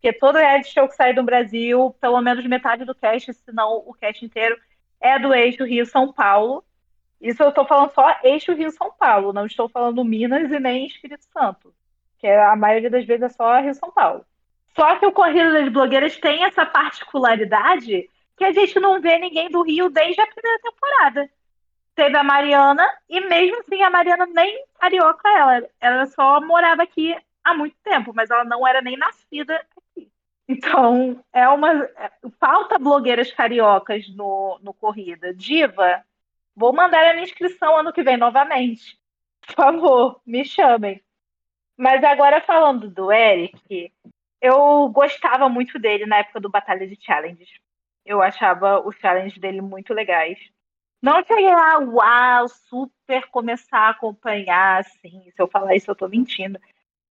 que todo reality show que sai do Brasil, pelo menos metade do cast, se não o cast inteiro, é do eixo Rio-São Paulo. Isso eu estou falando só eixo Rio-São Paulo, não estou falando Minas e nem Espírito Santo que é, a maioria das vezes é só Rio São Paulo. Só que o Corrida das Blogueiras tem essa particularidade que a gente não vê ninguém do Rio desde a primeira temporada. Teve a Mariana, e mesmo assim a Mariana nem carioca ela. Ela só morava aqui há muito tempo, mas ela não era nem nascida aqui. Então, é uma. Falta blogueiras cariocas no, no Corrida. Diva, vou mandar a minha inscrição ano que vem novamente. Por favor, me chamem. Mas agora falando do Eric, eu gostava muito dele na época do Batalha de Challenges. Eu achava os challenges dele muito legais. Não cheguei a, uau, super começar a acompanhar, assim. Se eu falar isso, eu tô mentindo.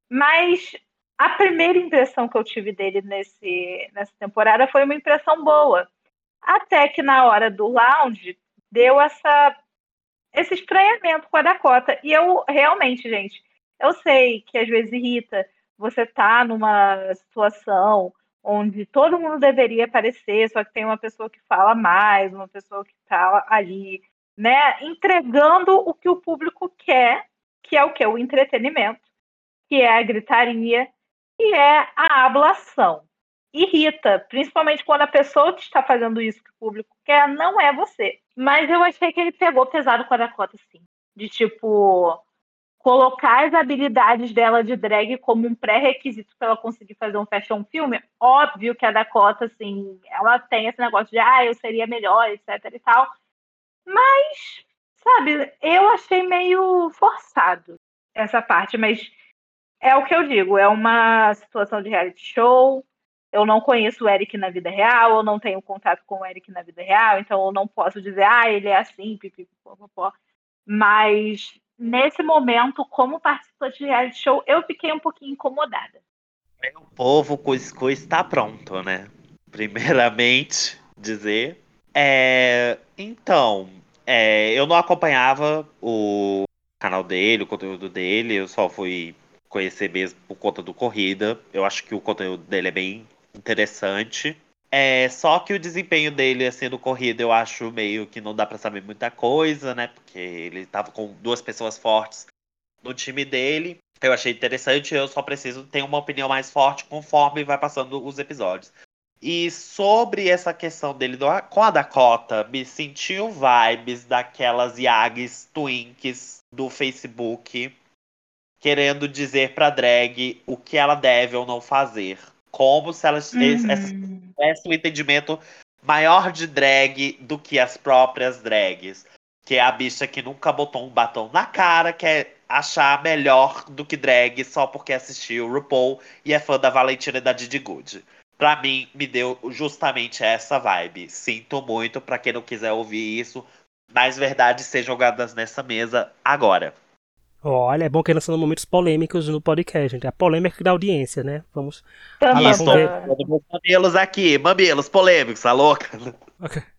Mas a primeira impressão que eu tive dele nesse, nessa temporada foi uma impressão boa. Até que na hora do lounge deu essa, esse estranhamento com a Dakota. E eu realmente, gente, eu sei que às vezes irrita você tá numa situação onde todo mundo deveria aparecer, só que tem uma pessoa que fala mais, uma pessoa que está ali, né, entregando o que o público quer, que é o que? O entretenimento, que é a gritaria, que é a ablação. Irrita, principalmente quando a pessoa que está fazendo isso que o público quer não é você. Mas eu achei que ele pegou pesado com a Dakota, sim. De tipo, colocar as habilidades dela de drag como um pré-requisito para ela conseguir fazer um fashion filme, óbvio que a Dakota, assim, ela tem esse negócio de, ah, eu seria melhor, etc e tal. Mas, sabe, eu achei meio forçado essa parte, mas é o que eu digo, é uma situação de reality show. Eu não conheço o Eric na vida real, eu não tenho contato com o Eric na vida real, então eu não posso dizer, ah, ele é assim, pipipipopopó. Mas nesse momento, como participante de reality show, eu fiquei um pouquinho incomodada. O povo cuscuz está pronto, né? Primeiramente, dizer. É, então, é, eu não acompanhava o canal dele, o conteúdo dele, eu só fui conhecer mesmo por conta do Corrida. Eu acho que o conteúdo dele é bem interessante. É, só que o desempenho dele, assim, no corrida, eu acho meio que não dá para saber muita coisa, né? Porque ele tava com duas pessoas fortes no time dele. Eu achei interessante, eu só preciso ter uma opinião mais forte conforme vai passando os episódios. E sobre essa questão dele do, com a Dakota, me sentiu vibes daquelas Yags Twinks do Facebook querendo dizer pra drag o que ela deve ou não fazer. Como se elas uhum. Tivessem um entendimento maior de drag do que as próprias drags. Que é a bicha que nunca botou um batom na cara, quer achar melhor do que drag só porque assistiu RuPaul e é fã da Valentina e da Didi Good. Pra mim, me deu justamente essa vibe. Sinto muito pra quem não quiser ouvir isso, mas verdades sejam jogadas nessa mesa agora. Olha, é bom que lançando momentos polêmicos no podcast, gente. A polêmica da audiência, né? Vamos. Isso, vamos mamilos aqui, mamilos polêmicos, tá louca?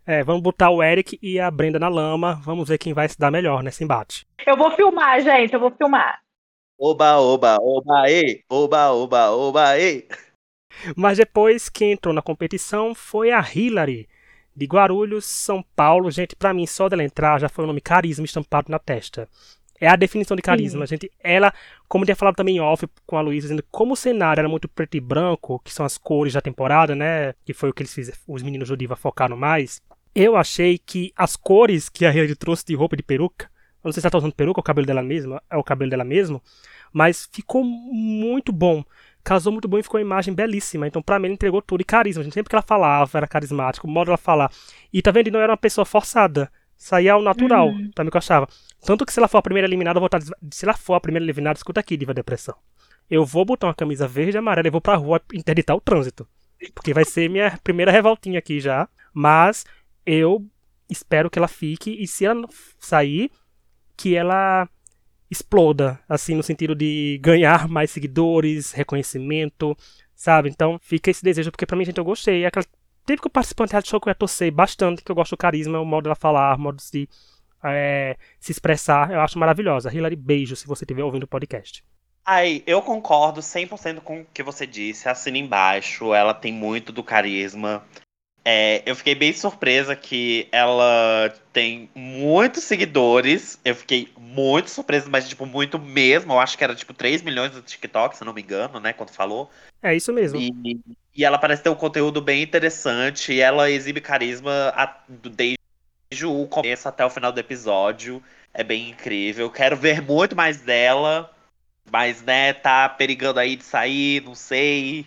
É, vamos botar o Eric e a Brenda na lama. Vamos ver quem vai se dar melhor nesse embate. Eu vou filmar, gente, eu vou filmar. Oba, oba, oba, ei! Oba, oba, oba, ei! Mas depois quem entrou na competição foi a Hillary, de Guarulhos, São Paulo. Gente, para mim, só dela entrar já foi o nome carisma estampado na testa. É a definição de carisma, gente. Ela, como tinha falado também em off com a Luísa, dizendo como o cenário era muito preto e branco, que são as cores da temporada, né? Que foi o que eles fizeram, os meninos do Diva focaram mais. Eu achei que as cores que a Hilary trouxe de roupa de peruca, não sei se ela tá usando peruca ou o cabelo dela mesma, é o cabelo dela mesmo, mas ficou muito bom. Casou muito bom e ficou uma imagem belíssima. Então, pra mim, ele entregou tudo. E carisma, gente. Sempre que ela falava, era carismático. O modo dela falar. E tá vendo? Não era uma pessoa forçada. Saía ao natural. Uhum. Também que eu achava. Tanto que se ela for a primeira eliminada, eu vou estar. Se ela for a primeira eliminada, escuta aqui, Diva Depressão. Eu vou botar uma camisa verde e amarela e vou pra rua interditar o trânsito. Porque vai ser minha primeira revoltinha aqui já. Mas eu espero que ela fique. E se ela sair, que ela exploda. Assim, no sentido de ganhar mais seguidores, reconhecimento, sabe? Então fica esse desejo, porque pra mim, gente, eu gostei. É aquela típico participante de show que eu ia torcer bastante, que eu gosto do carisma, o modo dela falar, o modo de é, se expressar, eu acho maravilhosa. Hilary, beijo se você estiver ouvindo o podcast. Ai, eu concordo 100% com o que você disse. Assina embaixo, ela tem muito do carisma. É, eu fiquei bem surpresa que ela tem muitos seguidores. Eu fiquei muito surpresa, mas, tipo, muito mesmo. Eu acho que era, tipo, 3 milhões no TikTok, se não me engano, né? Quando falou. É isso mesmo. E E ela parece ter um conteúdo bem interessante. E ela exibe carisma desde o começo até o final do episódio. É bem incrível. Quero ver muito mais dela. Mas, né, tá perigando aí de sair, não sei.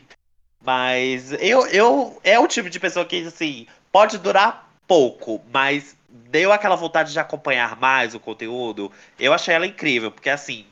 Mas eu, eu é o tipo de pessoa que, assim, pode durar pouco, mas deu aquela vontade de acompanhar mais o conteúdo. Eu achei ela incrível, porque, assim,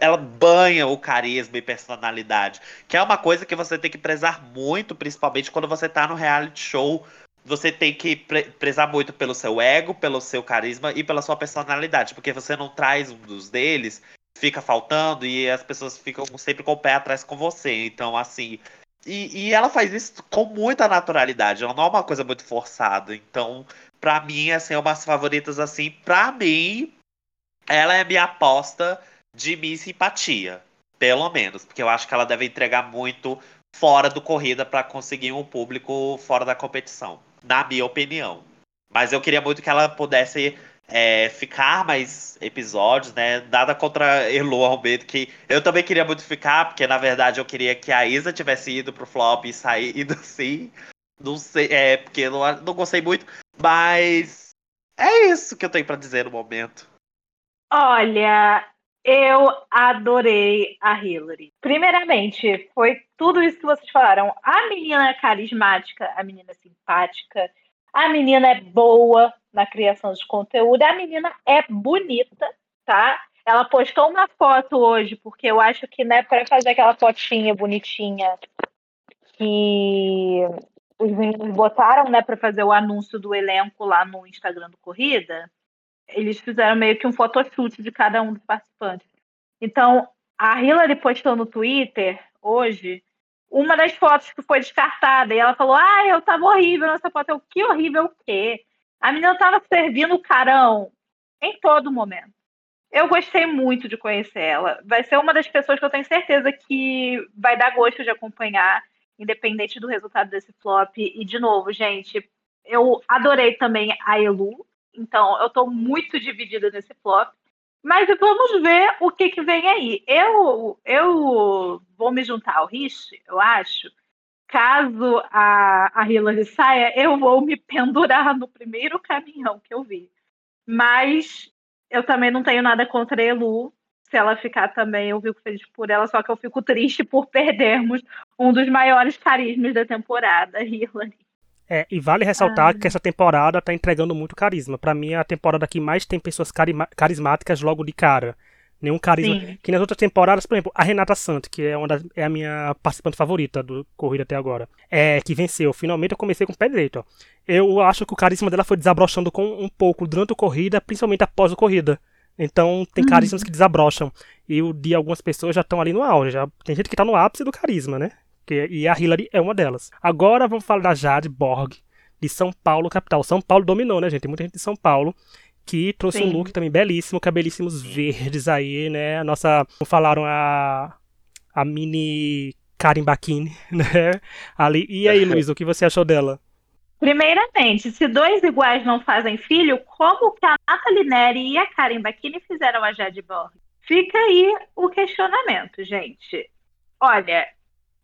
ela banha o carisma e personalidade, que é uma coisa que você tem que prezar muito, principalmente quando você tá no reality show. Você tem que pre prezar muito pelo seu ego, pelo seu carisma e pela sua personalidade, porque você não traz um dos deles, fica faltando e as pessoas ficam sempre com o pé atrás com você. Então, assim. E, e ela faz isso com muita naturalidade, ela não é uma coisa muito forçada. Então, pra mim, assim, é umas favoritas, assim, pra mim, ela é minha aposta de Miss Simpatia. Pelo menos. Porque eu acho que ela deve entregar muito fora do corrida para conseguir um público fora da competição. Na minha opinião. Mas eu queria muito que ela pudesse é, ficar mais episódios, né? Nada contra Elo Almeida, que eu também queria muito ficar, porque na verdade eu queria que a Isa tivesse ido pro flop e saído sim. Não sei, é, porque eu não, não gostei muito. Mas é isso que eu tenho para dizer no momento. Olha, eu adorei a Hillary. Primeiramente, foi tudo isso que vocês falaram. A menina é carismática, a menina é simpática, a menina é boa na criação de conteúdo, a menina é bonita, tá? Ela postou uma foto hoje, porque eu acho que, né, para fazer aquela fotinha bonitinha que os meninos botaram, né, para fazer o anúncio do elenco lá no Instagram do Corrida, eles fizeram meio que um photoshoot de cada um dos participantes. Então, a Hillary postou no Twitter hoje uma das fotos que foi descartada e ela falou: Ah, eu tava horrível nessa foto. Eu, que horrível o quê? A menina tava servindo o carão em todo momento. Eu gostei muito de conhecer ela. Vai ser uma das pessoas que eu tenho certeza que vai dar gosto de acompanhar, independente do resultado desse flop. E, de novo, gente, eu adorei também a Elu. Então, eu estou muito dividida nesse flop. Mas vamos ver o que, que vem aí. Eu, eu vou me juntar ao Rich, eu acho. Caso a, a Hillary saia, eu vou me pendurar no primeiro caminhão que eu vi. Mas eu também não tenho nada contra a Elu. Se ela ficar também, eu fico feliz por ela, só que eu fico triste por perdermos um dos maiores carismas da temporada, Hillary. É, e vale ressaltar ah. que essa temporada tá entregando muito carisma. Para mim é a temporada que mais tem pessoas carismáticas logo de cara. Nenhum carisma. Sim. Que nas outras temporadas, por exemplo, a Renata Santos, que é, uma das, é a minha participante favorita do Corrida até agora, é que venceu. Finalmente eu comecei com o pé direito. Ó. Eu acho que o carisma dela foi desabrochando com um pouco durante a corrida, principalmente após a corrida. Então tem uhum. carismas que desabrocham. E o de algumas pessoas já estão ali no auge. Já, tem gente que tá no ápice do carisma, né? Que, e a Hillary é uma delas. Agora vamos falar da Jade Borg, de São Paulo, capital. São Paulo dominou, né, gente? Tem muita gente de São Paulo que trouxe Sim. um look também belíssimo, cabelissimos verdes aí, né? A nossa, como falaram, a, a mini Karen Bakini, né? Ali. E aí, Luiz, o que você achou dela? Primeiramente, se dois iguais não fazem filho, como que a Nathalie Neri e a Karen Bakini fizeram a Jade Borg? Fica aí o questionamento, gente. Olha,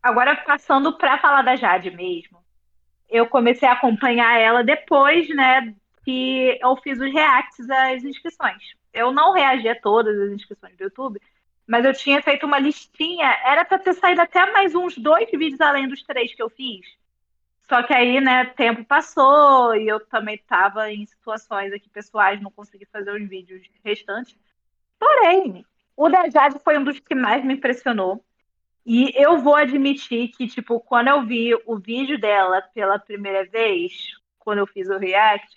Agora, passando para falar da Jade mesmo, eu comecei a acompanhar ela depois, né, que eu fiz os reacts às inscrições. Eu não reagi a todas as inscrições do YouTube, mas eu tinha feito uma listinha. Era para ter saído até mais uns dois vídeos além dos três que eu fiz. Só que aí, né, tempo passou e eu também estava em situações aqui pessoais, não consegui fazer os vídeos restantes. Porém, o da Jade foi um dos que mais me impressionou. E eu vou admitir que, tipo, quando eu vi o vídeo dela pela primeira vez, quando eu fiz o react,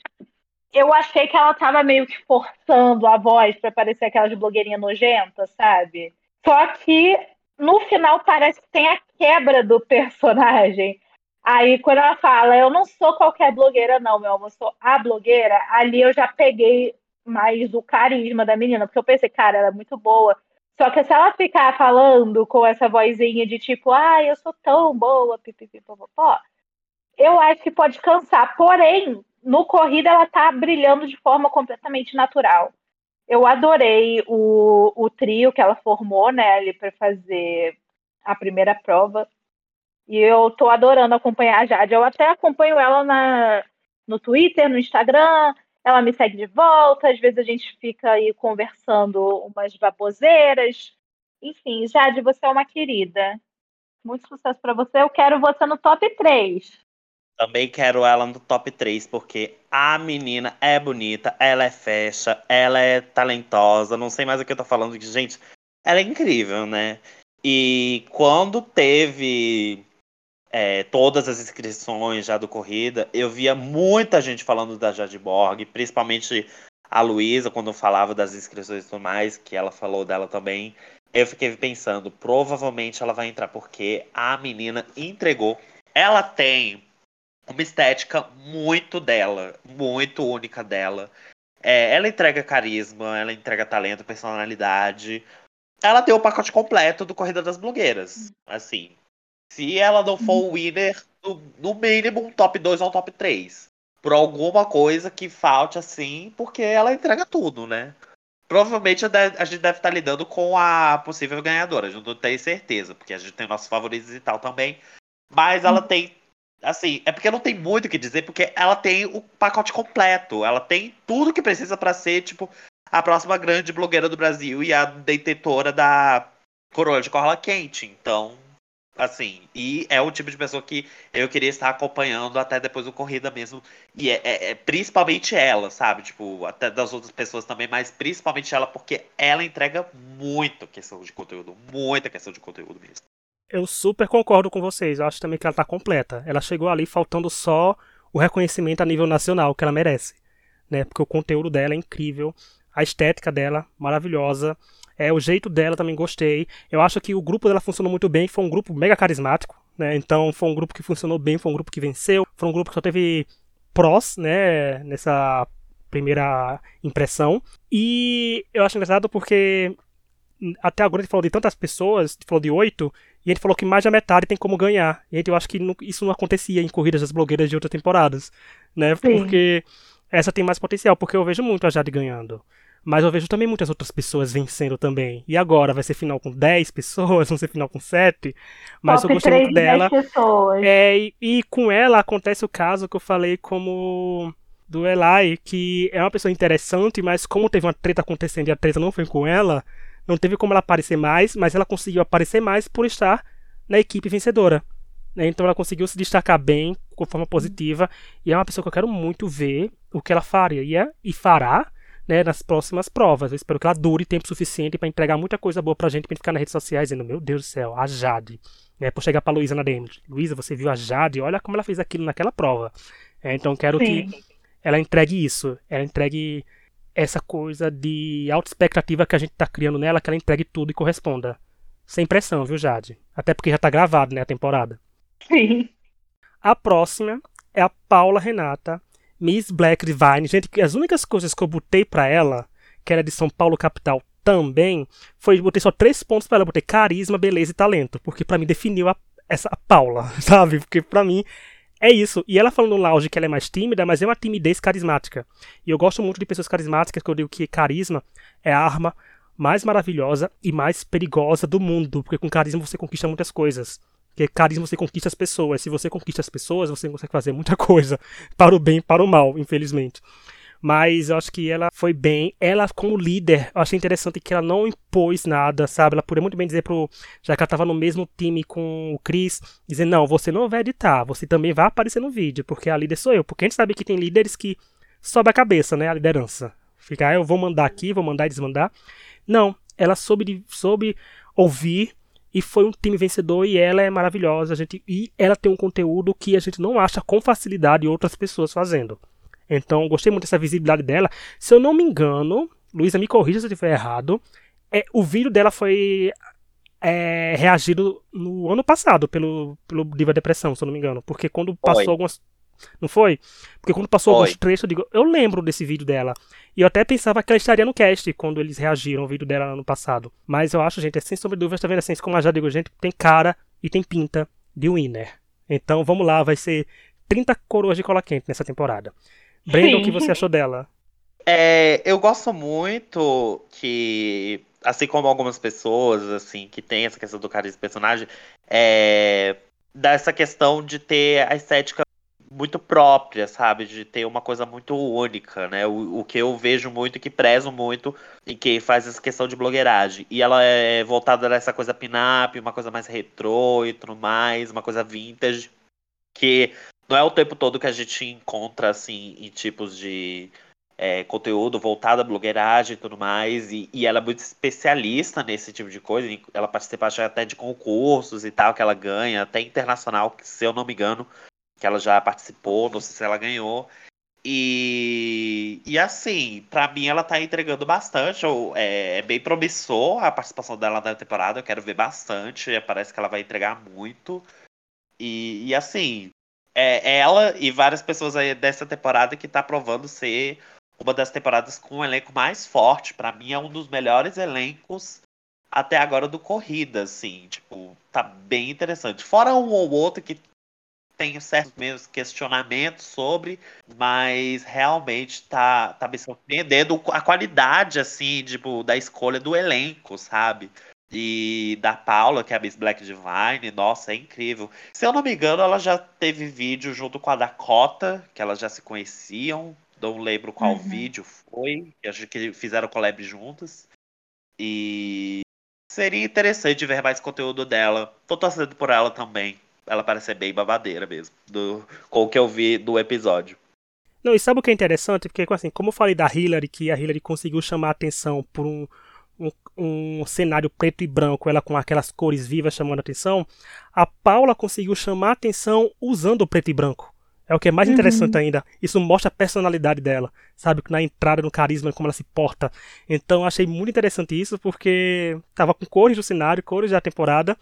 eu achei que ela tava meio que forçando a voz para parecer aquelas blogueirinhas nojentas, sabe? Só que no final parece que tem a quebra do personagem. Aí quando ela fala, eu não sou qualquer blogueira, não, meu amor, eu sou a blogueira, ali eu já peguei mais o carisma da menina, porque eu pensei, cara, ela é muito boa. Só que se ela ficar falando com essa vozinha de tipo, ah, eu sou tão boa, pipipipopopó, eu acho que pode cansar. Porém, no corrida ela tá brilhando de forma completamente natural. Eu adorei o, o trio que ela formou, né, ali para fazer a primeira prova. E eu tô adorando acompanhar a Jade. Eu até acompanho ela na, no Twitter, no Instagram. Ela me segue de volta. Às vezes a gente fica aí conversando umas baboseiras. Enfim, Jade, você é uma querida. Muito sucesso para você. Eu quero você no top 3. Também quero ela no top 3, porque a menina é bonita, ela é fecha, ela é talentosa, não sei mais o que eu tô falando, gente, ela é incrível, né? E quando teve é, todas as inscrições já do Corrida, eu via muita gente falando da Jade Borg, principalmente a Luísa, quando falava das inscrições e tudo mais, que ela falou dela também. Eu fiquei pensando, provavelmente ela vai entrar, porque a menina entregou. Ela tem uma estética muito dela, muito única dela. É, ela entrega carisma, ela entrega talento, personalidade. Ela tem o pacote completo do Corrida das Blogueiras. Assim, se ela não for o winner, no, no mínimo um top 2 ou um top 3. Por alguma coisa que falte assim, porque ela entrega tudo, né? Provavelmente a gente deve estar lidando com a possível ganhadora. A gente não tem certeza, porque a gente tem nossos favoritos e tal também. Mas ela tem Assim, é porque não tem muito o que dizer, porque ela tem o pacote completo. Ela tem tudo que precisa para ser, tipo, a próxima grande blogueira do Brasil e a detetora da coroa de Corla Quente. Então, assim, e é o tipo de pessoa que eu queria estar acompanhando até depois do corrida mesmo. E é, é, é principalmente ela, sabe? Tipo, até das outras pessoas também, mas principalmente ela, porque ela entrega muito questão de conteúdo, muita questão de conteúdo mesmo. Eu super concordo com vocês. Eu acho também que ela tá completa. Ela chegou ali faltando só o reconhecimento a nível nacional que ela merece, né? Porque o conteúdo dela é incrível, a estética dela maravilhosa, é o jeito dela também gostei. Eu acho que o grupo dela funcionou muito bem, foi um grupo mega carismático, né? Então foi um grupo que funcionou bem, foi um grupo que venceu, foi um grupo que só teve prós, né, nessa primeira impressão. E eu acho engraçado porque até agora ele falou de tantas pessoas, falou de oito, e ele falou que mais da metade tem como ganhar. E eu acho que isso não acontecia em corridas das blogueiras de outras temporadas, né? Sim. Porque essa tem mais potencial, porque eu vejo muito a Jade ganhando. Mas eu vejo também muitas outras pessoas vencendo também. E agora? Vai ser final com 10 pessoas? Vai ser final com 7? Mas Top eu gostei muito dela. É, e, e, com ela acontece o caso que eu falei como do Eli, que é uma pessoa interessante, mas como teve uma treta acontecendo e a treta não foi com ela, não teve como ela aparecer mais, mas ela conseguiu aparecer mais por estar na equipe vencedora. Né? Então ela conseguiu se destacar bem, com forma positiva, e é uma pessoa que eu quero muito ver o que ela faria e, é, e fará né, nas próximas provas. Eu espero que ela dure tempo suficiente para entregar muita coisa boa pra gente, pra gente ficar nas redes sociais dizendo: Meu Deus do céu, a Jade. Né, por chegar pra Luísa na DM: Luísa, você viu a Jade? Olha como ela fez aquilo naquela prova. É, então quero Sim. que ela entregue isso. Ela entregue essa coisa de alta expectativa que a gente tá criando nela, que ela entregue tudo e corresponda. Sem pressão, viu, Jade? Até porque já tá gravado, né, a temporada. Sim. A próxima é a Paula Renata, Miss Black Divine. Gente, as únicas coisas que eu botei pra ela, que era de São Paulo capital também, foi botei só três pontos para ela. Botei carisma, beleza e talento. Porque para mim definiu a, essa a Paula, sabe? Porque para mim é isso. E ela falando no auge que ela é mais tímida, mas é uma timidez carismática. E eu gosto muito de pessoas carismáticas, que eu digo que carisma é a arma mais maravilhosa e mais perigosa do mundo. Porque com carisma você conquista muitas coisas. Porque carisma você conquista as pessoas. Se você conquista as pessoas, você consegue fazer muita coisa. Para o bem e para o mal, infelizmente mas eu acho que ela foi bem. Ela, como líder, eu achei interessante que ela não impôs nada, sabe? Ela poderia muito bem dizer pro. Já que ela tava no mesmo time com o Chris, dizer: não, você não vai editar, você também vai aparecer no vídeo, porque a líder sou eu. Porque a gente sabe que tem líderes que sobe a cabeça, né? A liderança. Fica, ah, eu vou mandar aqui, vou mandar e desmandar. Não, ela soube, soube ouvir e foi um time vencedor e ela é maravilhosa. A gente, e ela tem um conteúdo que a gente não acha com facilidade outras pessoas fazendo. Então, gostei muito dessa visibilidade dela. Se eu não me engano, Luísa, me corrija se eu estiver errado, é, o vídeo dela foi é, reagido no ano passado pelo, pelo Diva Depressão, se eu não me engano. Porque quando passou foi. algumas. Não foi? Porque quando passou foi. alguns trechos, eu digo, eu lembro desse vídeo dela. E eu até pensava que ela estaria no cast quando eles reagiram ao vídeo dela no passado. Mas eu acho, gente, é sem sombra de dúvida, tá vendo assim, como eu já digo, gente, tem cara e tem pinta de winner. Então vamos lá, vai ser 30 coroas de cola quente nessa temporada. Brenda, o que você achou dela? É, eu gosto muito que, assim como algumas pessoas, assim, que tem essa questão do carisma do personagem, é, dessa questão de ter a estética muito própria, sabe? De ter uma coisa muito única, né? O, o que eu vejo muito, que prezo muito e que faz essa questão de blogueiragem. E ela é voltada nessa coisa pin-up, uma coisa mais retrô e tudo mais, uma coisa vintage, que não é o tempo todo que a gente encontra, assim, em tipos de é, conteúdo voltado à blogueiragem e tudo mais. E, e, ela é muito especialista nesse tipo de coisa. Ela participa até de concursos e tal, que ela ganha, até internacional, se eu não me engano que ela já participou, não sei se ela ganhou. E, e assim, para mim ela tá entregando bastante. É, é, bem promissor a participação dela na temporada. Eu quero ver bastante. Parece que ela vai entregar muito. E, e assim, é ela e várias pessoas aí dessa temporada que tá provando ser uma das temporadas com um elenco mais forte. para mim é um dos melhores elencos até agora do Corrida, assim. Tipo, tá bem interessante. Fora um ou outro que tenho certos meus questionamentos sobre, mas realmente tá, tá me surpreendendo a qualidade, assim, tipo, da escolha do elenco, sabe? E da Paula, que é a Miss Black Divine, nossa, é incrível. Se eu não me engano, ela já teve vídeo junto com a Dakota, que elas já se conheciam. Não lembro qual uhum. vídeo foi, acho que fizeram collab juntas. E seria interessante ver mais conteúdo dela. Tô torcendo por ela também ela parece ser bem babadeira mesmo, do, com o que eu vi do episódio. Não, e sabe o que é interessante? Porque, assim, como eu falei da Hillary, que a Hillary conseguiu chamar a atenção por um, um, um, cenário preto e branco, ela com aquelas cores vivas chamando a atenção, a Paula conseguiu chamar a atenção usando o preto e branco. É o que é mais uhum. interessante ainda. Isso mostra a personalidade dela, sabe? Na entrada, no carisma, como ela se porta. Então, achei muito interessante isso, porque tava com cores do cenário, cores da temporada,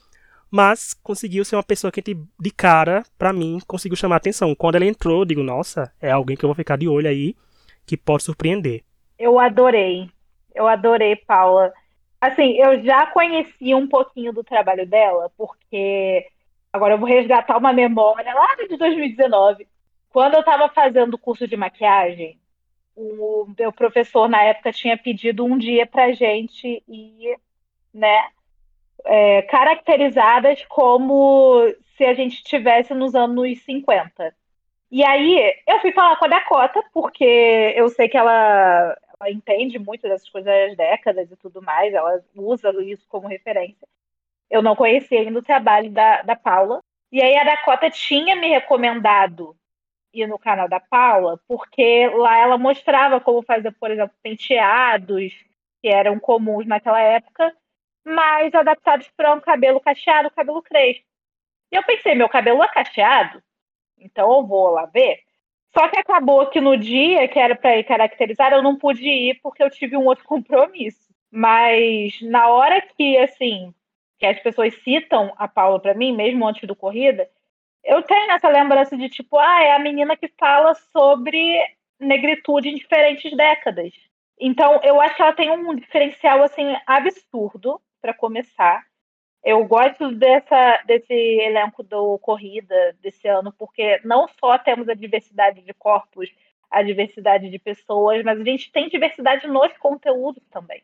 mas conseguiu ser uma pessoa que de cara, para mim, conseguiu chamar atenção. Quando ela entrou, eu digo, nossa, é alguém que eu vou ficar de olho aí, que pode surpreender. Eu adorei. Eu adorei, Paula. Assim, eu já conhecia um pouquinho do trabalho dela, porque agora eu vou resgatar uma memória lá de 2019. Quando eu estava fazendo o curso de maquiagem, o meu professor na época tinha pedido um dia pra gente ir, né, é, caracterizadas como se a gente estivesse nos anos 50. E aí eu fui falar com a Dakota, porque eu sei que ela, ela entende muito dessas coisas das décadas e tudo mais, ela usa isso como referência. Eu não conhecia ainda o trabalho da, da Paula. E aí a Dakota tinha me recomendado ir no canal da Paula, porque lá ela mostrava como fazer, por exemplo, penteados que eram comuns naquela época, mas adaptados para um cabelo cacheado, cabelo crespo. E eu pensei, meu cabelo é cacheado, então eu vou lá ver. Só que acabou que no dia que era para ir caracterizar, eu não pude ir porque eu tive um outro compromisso. Mas na hora que, assim, que as pessoas citam a Paula para mim, mesmo antes do corrida, eu tenho essa lembrança de tipo, ah, é a menina que fala sobre negritude em diferentes décadas. Então, eu acho que ela tem um diferencial assim absurdo para começar. Eu gosto dessa, desse elenco do Corrida desse ano, porque não só temos a diversidade de corpos, a diversidade de pessoas, mas a gente tem diversidade nos conteúdos também.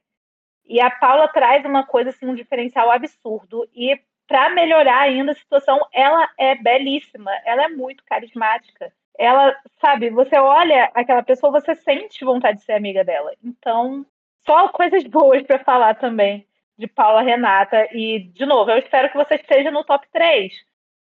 E a Paula traz uma coisa, assim, um diferencial absurdo. E para melhorar ainda a situação, ela é belíssima, ela é muito carismática. Ela, sabe, você olha aquela pessoa, você sente vontade de ser amiga dela. Então, só coisas boas para falar também de Paula Renata. E, de novo, eu espero que você esteja no top 3.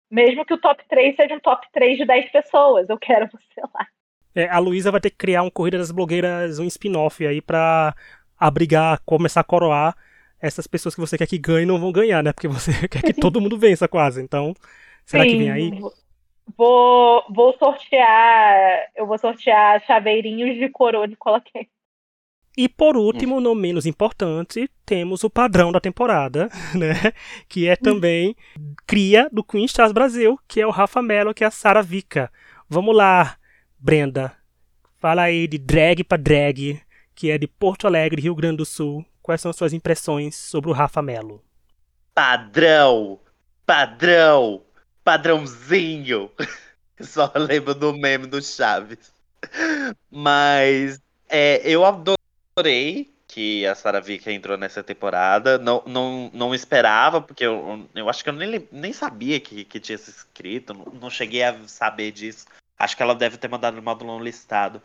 Mesmo que o top 3 seja um top 3 de 10 pessoas. Eu quero você lá. É, a Luísa vai ter que criar um Corrida das Blogueiras, um spin-off aí pra abrigar, começar a coroar essas pessoas que você quer que ganhem não vão ganhar, né? Porque você quer que todo mundo vença quase. Então, será Sim, que vem aí? Vou, vou sortear. Eu vou sortear chaveirinhos de coroa de coloquei. E por último, não menos importante, temos o padrão da temporada, né? Que é também cria do Queen Stars Brasil, que é o Rafa Mello, que é a Sara Vica. Vamos lá, Brenda. Fala aí de drag para drag, que é de Porto Alegre, Rio Grande do Sul. Quais são as suas impressões sobre o Rafa Mello? Padrão! Padrão! Padrãozinho! Só lembro do meme do Chaves. Mas é, eu adoro adorei que a Sarah Vika entrou nessa temporada. Não, não, não esperava, porque eu, eu acho que eu nem, nem sabia que, que tinha se inscrito. Não, não cheguei a saber disso. Acho que ela deve ter mandado no módulo listado.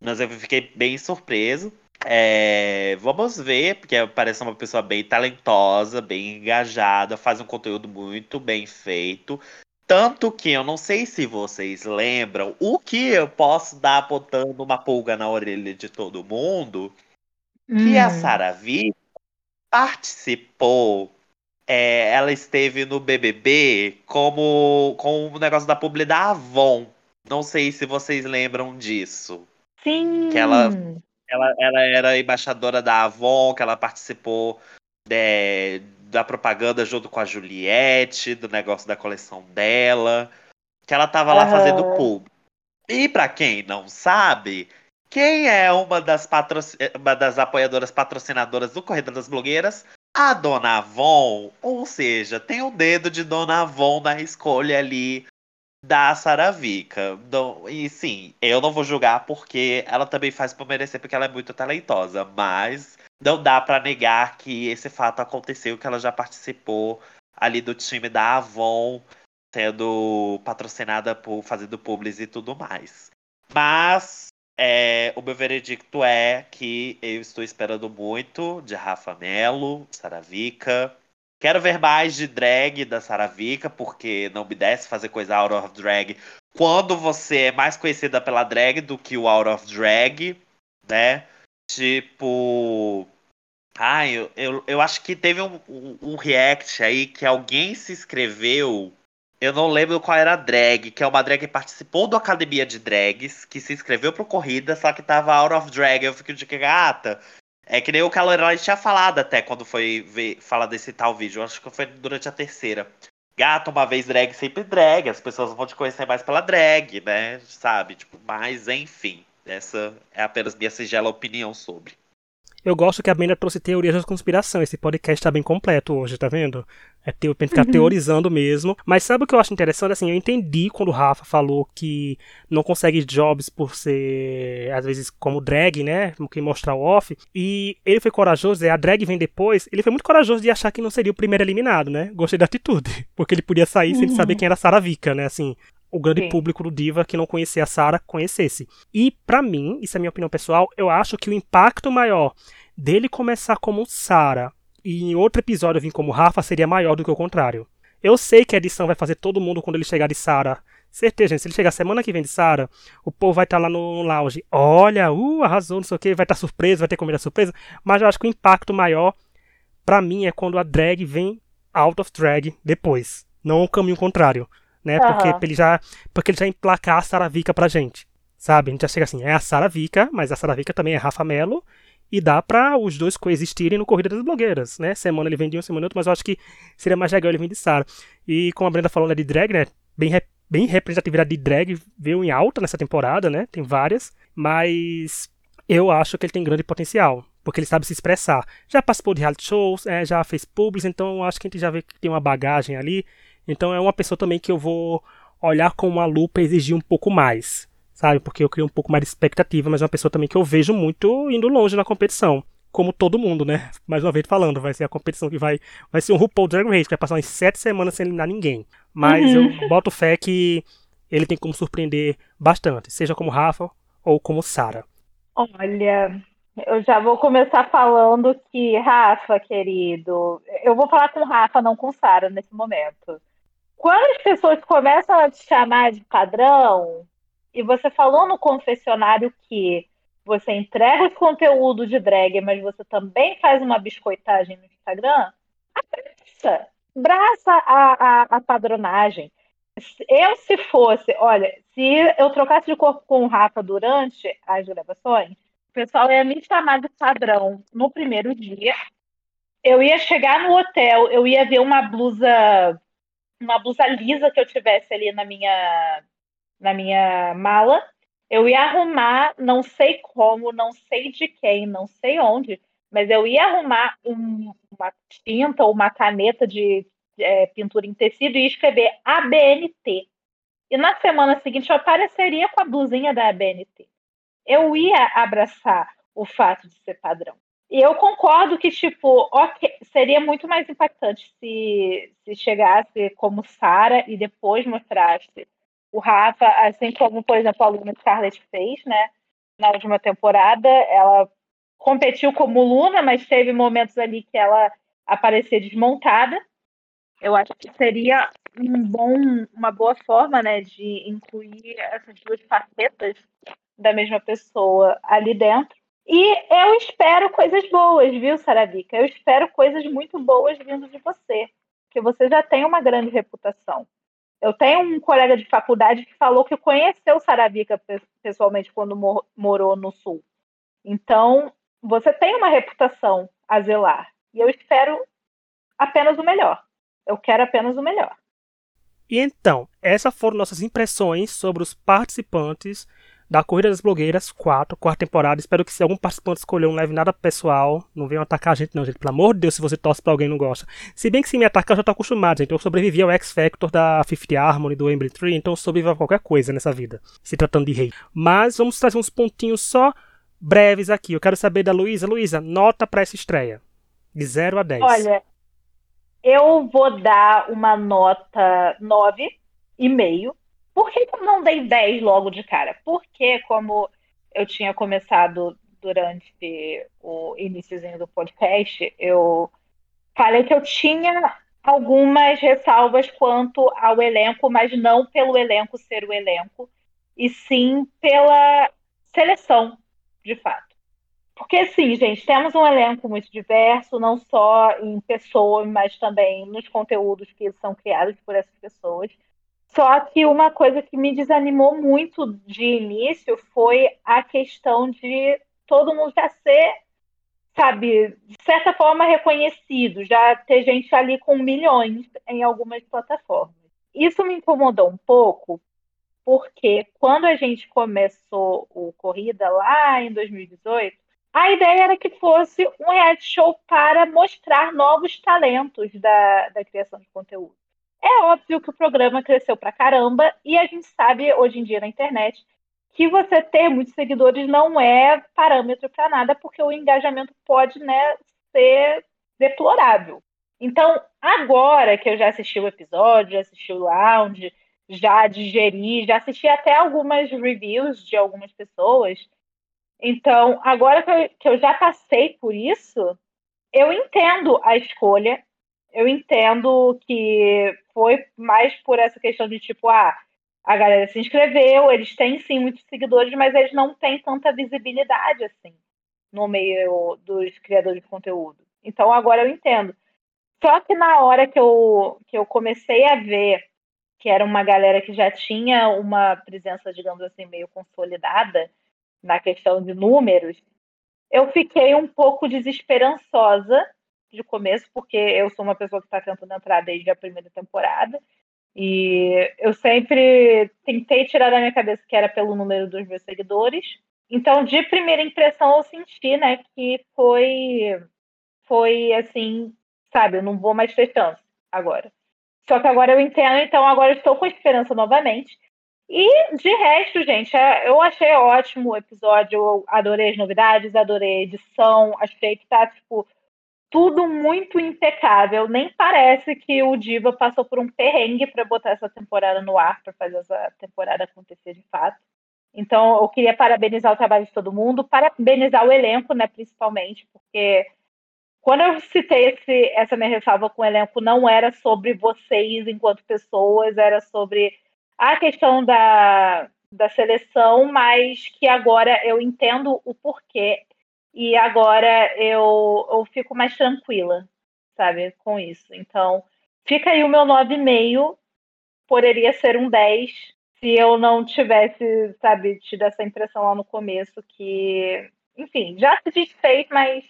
Mas eu fiquei bem surpreso. É, vamos ver, porque parece uma pessoa bem talentosa, bem engajada, faz um conteúdo muito bem feito. Tanto que eu não sei se vocês lembram o que eu posso dar botando uma pulga na orelha de todo mundo. Hum. Que a hum. Sara V participou. É, ela esteve no BBB como com o negócio da publi da Avon. Não sei se vocês lembram disso. Sim. Que ela, ela, ela era embaixadora da Avon, que ela participou de, da propaganda junto com a Juliette, do negócio da coleção dela. Que ela tava lá uhum. fazendo pub. E para quem não sabe, quem é uma das, patro... uma das apoiadoras patrocinadoras do Corrida das Blogueiras? A Dona Avon. Ou seja, tem o dedo de Dona Avon na escolha ali da Saravica. E sim, eu não vou julgar porque ela também faz por merecer, porque ela é muito talentosa. Mas não dá para negar que esse fato aconteceu, que ela já participou ali do time da Avon, sendo patrocinada por fazendo publis e tudo mais. Mas é, o meu veredicto é que eu estou esperando muito de Rafa Melo, Saravica. Quero ver mais de drag da Saravica, porque não me desce fazer coisa out of drag quando você é mais conhecida pela drag do que o out of drag, né? Tipo. Ai, eu, eu, eu acho que teve um, um, um react aí que alguém se inscreveu eu não lembro qual era a drag, que é uma drag que participou da academia de drags, que se inscreveu pro corrida, só que tava out of drag. Eu fiquei de que gata. É que nem o Calorelli tinha falado até quando foi ver, falar desse tal vídeo. Eu acho que foi durante a terceira. Gato, uma vez drag, sempre drag. As pessoas vão te conhecer mais pela drag, né? Sabe? Tipo, mas enfim. Essa é apenas minha singela opinião sobre. Eu gosto que a Brenda trouxe teorias da conspiração. Esse podcast tá bem completo hoje, tá vendo? É teo, pra ficar uhum. teorizando mesmo. Mas sabe o que eu acho interessante? Assim, eu entendi quando o Rafa falou que não consegue jobs por ser, às vezes, como drag, né? Como que mostrar o off. E ele foi corajoso, é, a drag vem depois. Ele foi muito corajoso de achar que não seria o primeiro eliminado, né? Gostei da atitude. Porque ele podia sair uhum. sem saber quem era Sarah Vika, né? Assim, o grande Sim. público do Diva que não conhecia a Sarah conhecesse. E para mim, isso é minha opinião pessoal, eu acho que o impacto maior dele começar como Sarah e em outro episódio vir como Rafa seria maior do que o contrário. Eu sei que a edição vai fazer todo mundo quando ele chegar de Sarah. Certeza, gente. Se ele chegar semana que vem de Sarah, o povo vai estar tá lá no lounge. Olha, uh, arrasou, não sei o que, vai estar tá surpresa, vai ter comida surpresa. Mas eu acho que o impacto maior, para mim, é quando a drag vem out of drag depois. Não o caminho contrário né? Uhum. Porque ele já, porque ele já emplacar a Saravica pra gente, sabe? A gente já chega assim, é a Saravica, mas a Saravica também é Rafa Melo e dá para os dois coexistirem no Corrida das Blogueiras, né? Semana ele vem de um, semana outro, mas eu acho que seria mais legal ele vir de Sara. E como a Brenda falou, né, de drag, né? Bem, bem representatividade de drag veio em alta nessa temporada, né? Tem várias, mas eu acho que ele tem grande potencial, porque ele sabe se expressar. Já participou de reality shows, é, já fez publics, então acho que a gente já vê que tem uma bagagem ali. Então é uma pessoa também que eu vou olhar com uma lupa e exigir um pouco mais, sabe? Porque eu crio um pouco mais de expectativa, mas é uma pessoa também que eu vejo muito indo longe na competição. Como todo mundo, né? Mais uma vez falando, vai ser a competição que vai. Vai ser um RuPaul Drag Race, que vai passar umas sete semanas sem eliminar ninguém. Mas uhum. eu boto fé que ele tem como surpreender bastante, seja como Rafa ou como Sara. Olha, eu já vou começar falando que, Rafa, querido, eu vou falar com Rafa, não com Sara nesse momento. Quando as pessoas começam a te chamar de padrão, e você falou no confessionário que você entrega os conteúdos de drag, mas você também faz uma biscoitagem no Instagram, abraça, abraça a, a, a padronagem. Eu, se fosse, olha, se eu trocasse de corpo com o Rafa durante as gravações, o pessoal ia me chamar de padrão no primeiro dia. Eu ia chegar no hotel, eu ia ver uma blusa uma blusa lisa que eu tivesse ali na minha, na minha mala. Eu ia arrumar, não sei como, não sei de quem, não sei onde, mas eu ia arrumar um, uma tinta ou uma caneta de é, pintura em tecido e escrever ABNT. E na semana seguinte eu apareceria com a blusinha da ABNT. Eu ia abraçar o fato de ser padrão. E eu concordo que, tipo, okay, seria muito mais impactante se, se chegasse como Sara e depois mostrasse o Rafa, assim como, por exemplo, a Luna Scarlett fez, né? Na última temporada, ela competiu como Luna, mas teve momentos ali que ela aparecia desmontada. Eu acho que seria um bom, uma boa forma, né, de incluir essas duas facetas da mesma pessoa ali dentro. E eu espero coisas boas, viu, Sarabica? Eu espero coisas muito boas vindo de você, porque você já tem uma grande reputação. Eu tenho um colega de faculdade que falou que conheceu Sarabica pessoalmente quando mor morou no Sul. Então, você tem uma reputação a zelar. E eu espero apenas o melhor. Eu quero apenas o melhor. E então, essas foram nossas impressões sobre os participantes da Corrida das Blogueiras 4, quarta temporada. Espero que se algum participante escolher não leve nada pessoal. Não venham atacar a gente, não, gente. Pelo amor de Deus, se você torce pra alguém não gosta. Se bem que se me atacar, eu já tô acostumado, gente. Eu sobrevivi ao X Factor da Fifth Harmony, do Emblem Tree, então eu sobrevivo a qualquer coisa nessa vida, se tratando de rei. Mas vamos trazer uns pontinhos só breves aqui. Eu quero saber da Luísa. Luísa, nota para essa estreia. De 0 a 10. Olha, eu vou dar uma nota 9,5 por que, eu não dei 10 logo de cara? Porque, como eu tinha começado durante o iníciozinho do podcast, eu falei que eu tinha algumas ressalvas quanto ao elenco, mas não pelo elenco ser o elenco, e sim pela seleção, de fato. Porque, sim, gente, temos um elenco muito diverso, não só em pessoas, mas também nos conteúdos que são criados por essas pessoas. Só que uma coisa que me desanimou muito de início foi a questão de todo mundo já ser, sabe, de certa forma reconhecido, já ter gente ali com milhões em algumas plataformas. Isso me incomodou um pouco, porque quando a gente começou o Corrida lá em 2018, a ideia era que fosse um reality show para mostrar novos talentos da, da criação de conteúdo. É óbvio que o programa cresceu pra caramba e a gente sabe hoje em dia na internet que você ter muitos seguidores não é parâmetro para nada, porque o engajamento pode né, ser deplorável. Então, agora que eu já assisti o episódio, já assisti o lounge, já digeri, já assisti até algumas reviews de algumas pessoas. Então, agora que eu, que eu já passei por isso, eu entendo a escolha, eu entendo que foi mais por essa questão de tipo, ah, a galera se inscreveu, eles têm sim muitos seguidores, mas eles não têm tanta visibilidade assim no meio dos criadores de conteúdo. Então agora eu entendo. Só que na hora que eu, que eu comecei a ver que era uma galera que já tinha uma presença, digamos assim, meio consolidada na questão de números, eu fiquei um pouco desesperançosa de começo, porque eu sou uma pessoa que está tentando entrar desde a primeira temporada. E eu sempre tentei tirar da minha cabeça que era pelo número dos meus seguidores. Então, de primeira impressão, eu senti, né, que foi, foi assim, sabe, eu não vou mais ter chance agora. Só que agora eu entendo, então agora estou com esperança novamente. E de resto, gente, é, eu achei ótimo o episódio, eu adorei as novidades, adorei a edição, achei que tá, tipo, tudo muito impecável. Nem parece que o Diva passou por um perrengue para botar essa temporada no ar, para fazer essa temporada acontecer de fato. Então, eu queria parabenizar o trabalho de todo mundo, parabenizar o elenco, né, principalmente, porque quando eu citei esse, essa minha ressalva com o elenco, não era sobre vocês enquanto pessoas, era sobre a questão da, da seleção, mas que agora eu entendo o porquê e agora eu, eu fico mais tranquila, sabe, com isso. Então, fica aí o meu 9,5. Poderia ser um 10 se eu não tivesse, sabe, tido essa impressão lá no começo que, enfim, já se desfez, mas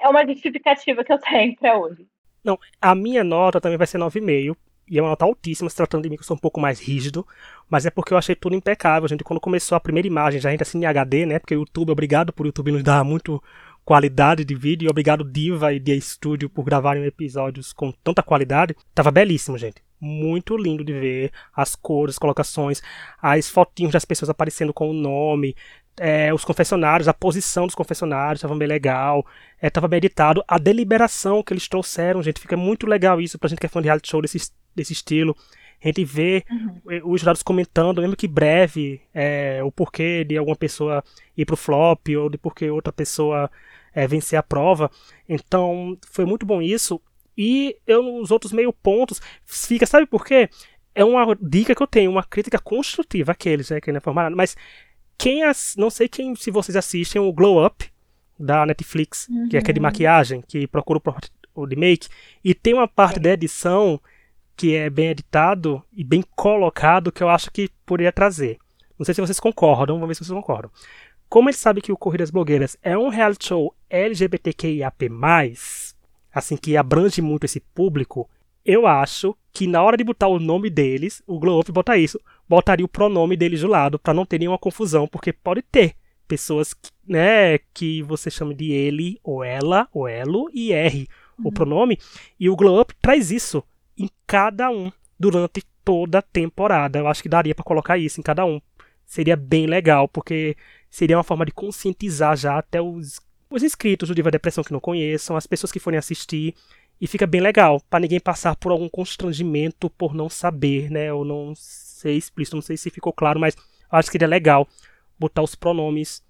é uma justificativa que eu tenho para hoje. Não, a minha nota também vai ser 9,5, e é uma nota altíssima se tratando de mim, que eu sou um pouco mais rígido, mas é porque eu achei tudo impecável, gente. Quando começou a primeira imagem, já ainda assim em HD, né? Porque o YouTube, obrigado por o YouTube nos dar muito qualidade de vídeo, e obrigado Diva e The Studio por gravarem episódios com tanta qualidade. Tava belíssimo, gente. Muito lindo de ver as cores, as colocações, as fotinhos das pessoas aparecendo com o nome. É, os confessionários, a posição dos confessionários estava bem legal, estava é, bem editado. A deliberação que eles trouxeram, gente, fica muito legal isso pra gente que é fã de reality show desse, desse estilo. A gente vê uhum. os jurados comentando, mesmo que breve, é, o porquê de alguma pessoa ir pro flop ou de porquê outra pessoa é, vencer a prova. Então, foi muito bom isso. E eu, nos outros meio pontos, fica, sabe por quê? É uma dica que eu tenho, uma crítica construtiva àqueles, né, que não é formado, mas quem as, não sei quem se vocês assistem o Glow Up da Netflix, uhum. que é aquele de uhum. maquiagem, que procura o de make, e tem uma parte da edição que é bem editado e bem colocado que eu acho que poderia trazer. Não sei se vocês concordam, vamos ver se vocês concordam. Como ele sabe que o Corridas Blogueiras é um reality show LGBTQIAP+, assim que abrange muito esse público, eu acho que na hora de botar o nome deles, o Glow Up botar isso, botaria o pronome deles do lado para não ter nenhuma confusão, porque pode ter pessoas que, né, que você chama de ele ou ela ou elo e R uhum. o pronome, e o Glow Up traz isso em cada um durante toda a temporada. Eu acho que daria para colocar isso em cada um. Seria bem legal, porque seria uma forma de conscientizar já até os, os inscritos do Diva Depressão que não conheçam, as pessoas que forem assistir. E fica bem legal, para ninguém passar por algum constrangimento por não saber, né? Ou não ser explícito, não sei se ficou claro, mas acho que seria legal botar os pronomes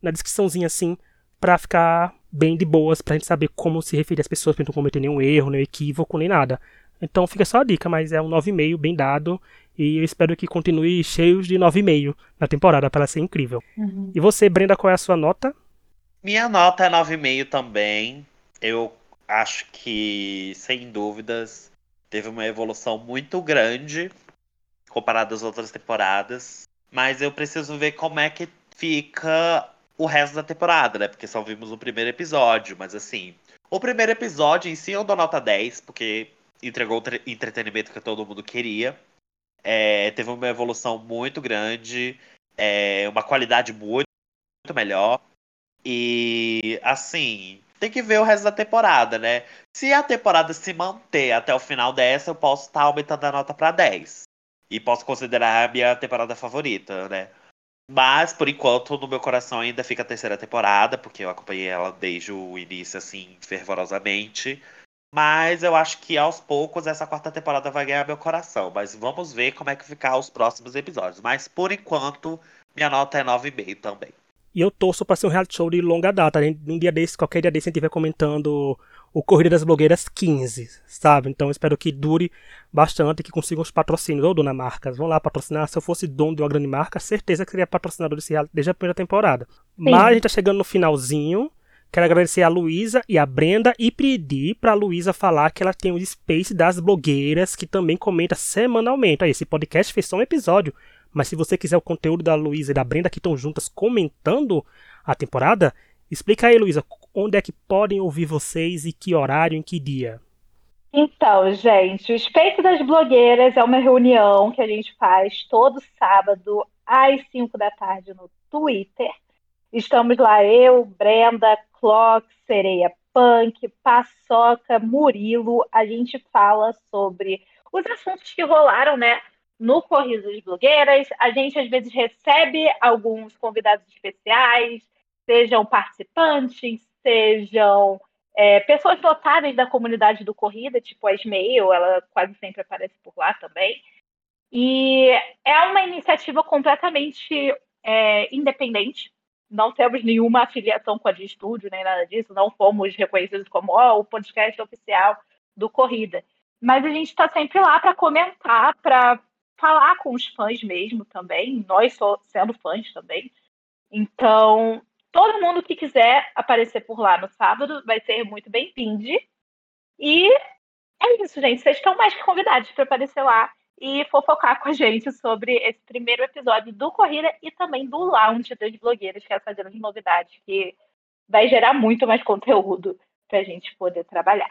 na descriçãozinha assim, para ficar bem de boas, pra gente saber como se referir às pessoas, pra não cometer nenhum erro, nenhum equívoco, nem nada. Então fica só a dica, mas é um 9,5 bem dado. E eu espero que continue cheios de 9,5 na temporada, para ela ser incrível. Uhum. E você, Brenda, qual é a sua nota? Minha nota é 9,5 também. Eu acho que, sem dúvidas, teve uma evolução muito grande comparado às outras temporadas. Mas eu preciso ver como é que fica o resto da temporada, né? Porque só vimos o primeiro episódio, mas assim. O primeiro episódio em si eu dou nota 10, porque entregou o entretenimento que todo mundo queria. É, teve uma evolução muito grande, é, uma qualidade muito, muito melhor. E assim, tem que ver o resto da temporada, né? Se a temporada se manter até o final dessa, eu posso estar tá aumentando a nota para 10. E posso considerar a minha temporada favorita, né? Mas, por enquanto, no meu coração ainda fica a terceira temporada, porque eu acompanhei ela desde o início, assim, fervorosamente. Mas eu acho que aos poucos essa quarta temporada vai ganhar meu coração. Mas vamos ver como é que ficar os próximos episódios. Mas por enquanto, minha nota é 9,5 também. E eu torço para ser um reality show de longa data. Um dia desse, qualquer dia desse, a gente vai comentando o Corrida das Blogueiras 15, sabe? Então espero que dure bastante e que consigam os patrocínios. Ou dona marcas, vão lá patrocinar. Se eu fosse dono de uma grande marca, certeza que seria patrocinador desse reality desde a primeira temporada. Sim. Mas a gente tá chegando no finalzinho. Quero agradecer a Luísa e a Brenda e pedir pra Luísa falar que ela tem o Space das blogueiras, que também comenta semanalmente. Aí, esse podcast fez só um episódio, mas se você quiser o conteúdo da Luísa e da Brenda que estão juntas comentando a temporada, explica aí, Luísa, onde é que podem ouvir vocês e que horário, em que dia? Então, gente, o Space das Blogueiras é uma reunião que a gente faz todo sábado às 5 da tarde no Twitter. Estamos lá, eu, Brenda, Clock, Sereia Punk, Paçoca, Murilo. A gente fala sobre os assuntos que rolaram, né? No Corrido das Blogueiras. A gente às vezes recebe alguns convidados especiais, sejam participantes, sejam é, pessoas notáveis da comunidade do Corrida, tipo a Ismael, ela quase sempre aparece por lá também. E é uma iniciativa completamente é, independente, não temos nenhuma afiliação com a de estúdio, nem nada disso, não fomos reconhecidos como oh, o podcast oficial do Corrida. Mas a gente está sempre lá para comentar, para falar com os fãs mesmo também, nós sendo fãs também. Então, todo mundo que quiser aparecer por lá no sábado vai ser muito bem-vindo. E é isso, gente. Vocês estão mais que convidados para aparecer lá e fofocar com a gente sobre esse primeiro episódio do Corrida e também do Lounge das blogueiras, que é essa grande novidade que vai gerar muito mais conteúdo para a gente poder trabalhar.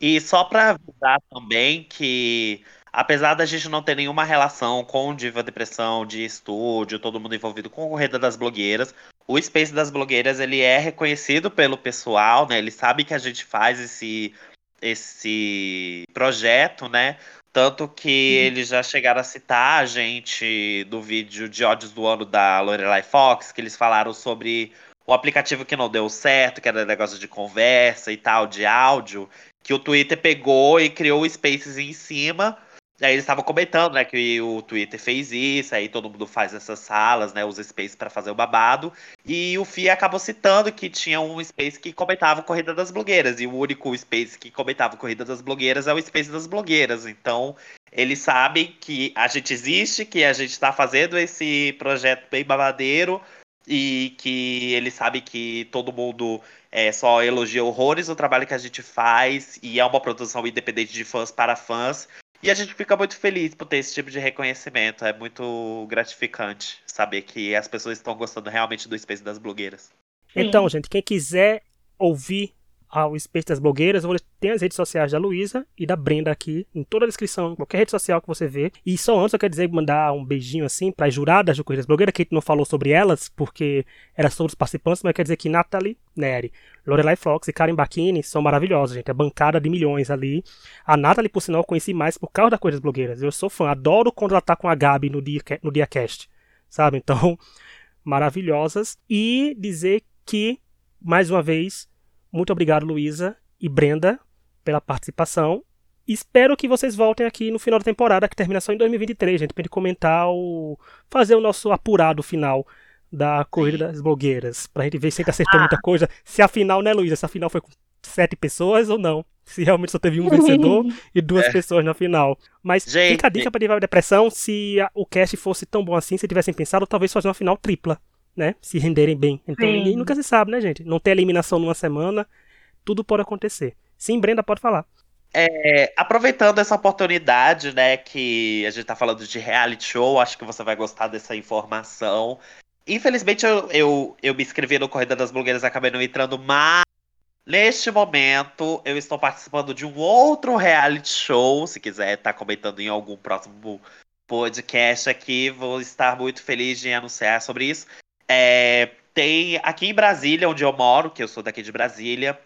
E só para avisar também que, apesar da gente não ter nenhuma relação com Diva Depressão, de estúdio, todo mundo envolvido com o Corrida das Blogueiras, o Space das Blogueiras ele é reconhecido pelo pessoal, né? Ele sabe que a gente faz esse esse projeto, né? Tanto que uhum. eles já chegaram a citar a gente do vídeo de ódios do ano da Lorelai Fox, que eles falaram sobre o aplicativo que não deu certo, que era negócio de conversa e tal, de áudio, que o Twitter pegou e criou o Spaces em cima Aí eles estavam comentando, né, que o Twitter fez isso, aí todo mundo faz essas salas, né, os spaces para fazer o babado. E o FIA acabou citando que tinha um space que comentava Corrida das Blogueiras, e o único space que comentava Corrida das Blogueiras é o space das blogueiras. Então, eles sabem que a gente existe, que a gente está fazendo esse projeto bem babadeiro, e que eles sabem que todo mundo é, só elogia horrores o trabalho que a gente faz, e é uma produção independente de fãs para fãs. E a gente fica muito feliz por ter esse tipo de reconhecimento. É muito gratificante saber que as pessoas estão gostando realmente do Space das blogueiras. Então, gente, quem quiser ouvir ao Space das Blogueiras. Tem as redes sociais da Luísa e da Brenda aqui, em toda a descrição, qualquer rede social que você vê. E só antes eu quero dizer, mandar um beijinho assim para as juradas do Corrida das Blogueiras, que a gente não falou sobre elas, porque era sobre os participantes, mas quer dizer que Nathalie Neri, Lorelai Fox e Karen Bacchini são maravilhosos, gente. A bancada de milhões ali. A Nathalie, por sinal, eu conheci mais por causa da Corrida das Blogueiras. Eu sou fã, adoro quando ela tá com a Gabi no dia, no dia cast, sabe? Então, maravilhosas. E dizer que, mais uma vez, muito obrigado, Luísa e Brenda, pela participação. Espero que vocês voltem aqui no final da temporada, que termina só em 2023, gente, pra gente comentar o. fazer o nosso apurado final da Corrida das Blogueiras. Pra gente ver se a gente acertou muita coisa. Se a final, né, Luísa? Se a final foi com sete pessoas ou não. Se realmente só teve um vencedor e duas é. pessoas na final. Mas gente, fica a dica pra a depressão. Se a, o cast fosse tão bom assim, se tivessem pensado, talvez fazer uma final tripla né? Se renderem bem. Então Sim. ninguém nunca se sabe, né, gente? Não tem eliminação numa semana, tudo pode acontecer. Sim, Brenda, pode falar. É, aproveitando essa oportunidade, né, que a gente tá falando de reality show, acho que você vai gostar dessa informação. Infelizmente, eu, eu, eu me inscrevi no Corrida das Blogueiras e acabei não entrando, mas neste momento eu estou participando de um outro reality show. Se quiser estar tá comentando em algum próximo podcast aqui, vou estar muito feliz de anunciar sobre isso. É, tem aqui em Brasília, onde eu moro, que eu sou daqui de Brasília,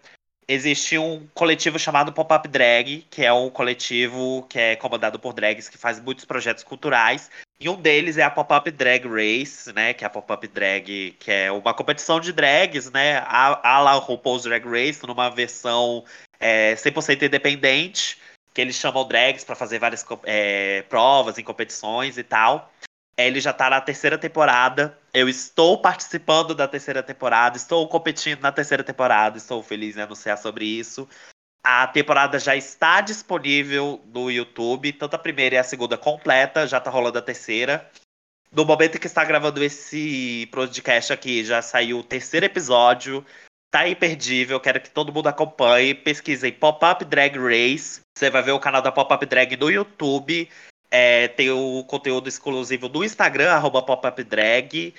existe um coletivo chamado Pop-Up Drag, que é um coletivo que é comandado por drags que faz muitos projetos culturais. E um deles é a Pop-Up Drag Race, né? Que é a Pop-Up Drag, que é uma competição de drags, né? A, a la RuPaul's Drag Race, numa versão é, 100% independente, que eles chamam drags para fazer várias é, provas em competições e tal. Ele já tá na terceira temporada. Eu estou participando da terceira temporada, estou competindo na terceira temporada, estou feliz em anunciar sobre isso. A temporada já está disponível no YouTube, tanto a primeira e a segunda completa, já tá rolando a terceira. No momento que está gravando esse podcast aqui, já saiu o terceiro episódio. Tá imperdível, quero que todo mundo acompanhe. Pesquisem Pop-Up Drag Race. Você vai ver o canal da Pop-Up Drag no YouTube. É, tem o conteúdo exclusivo do Instagram, arroba popupdrag.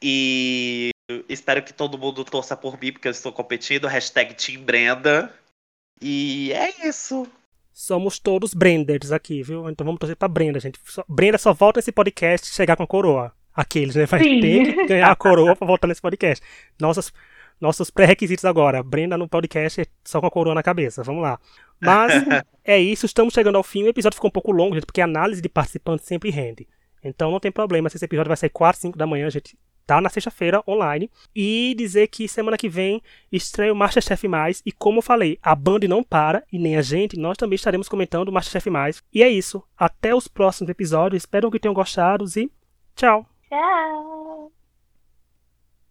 E espero que todo mundo torça por mim, porque eu estou competindo. Hashtag Team Brenda. E é isso. Somos todos Brenders aqui, viu? Então vamos torcer pra Brenda, gente. Brenda só volta nesse podcast chegar com a coroa. Aqueles, né? Vai Sim. ter que ganhar a coroa pra voltar nesse podcast. Nossas nossos pré-requisitos agora. Brenda no podcast só com a coroa na cabeça. Vamos lá. Mas é isso, estamos chegando ao fim. O episódio ficou um pouco longo, gente, porque a análise de participantes sempre rende. Então não tem problema se esse episódio vai sair 4, 5 da manhã, gente. Tá na sexta-feira online. E dizer que semana que vem estreia o Masterchef Mais. E como eu falei, a Band não para e nem a gente. Nós também estaremos comentando o Masterchef Mais. E é isso. Até os próximos episódios. Espero que tenham gostado e tchau. Tchau.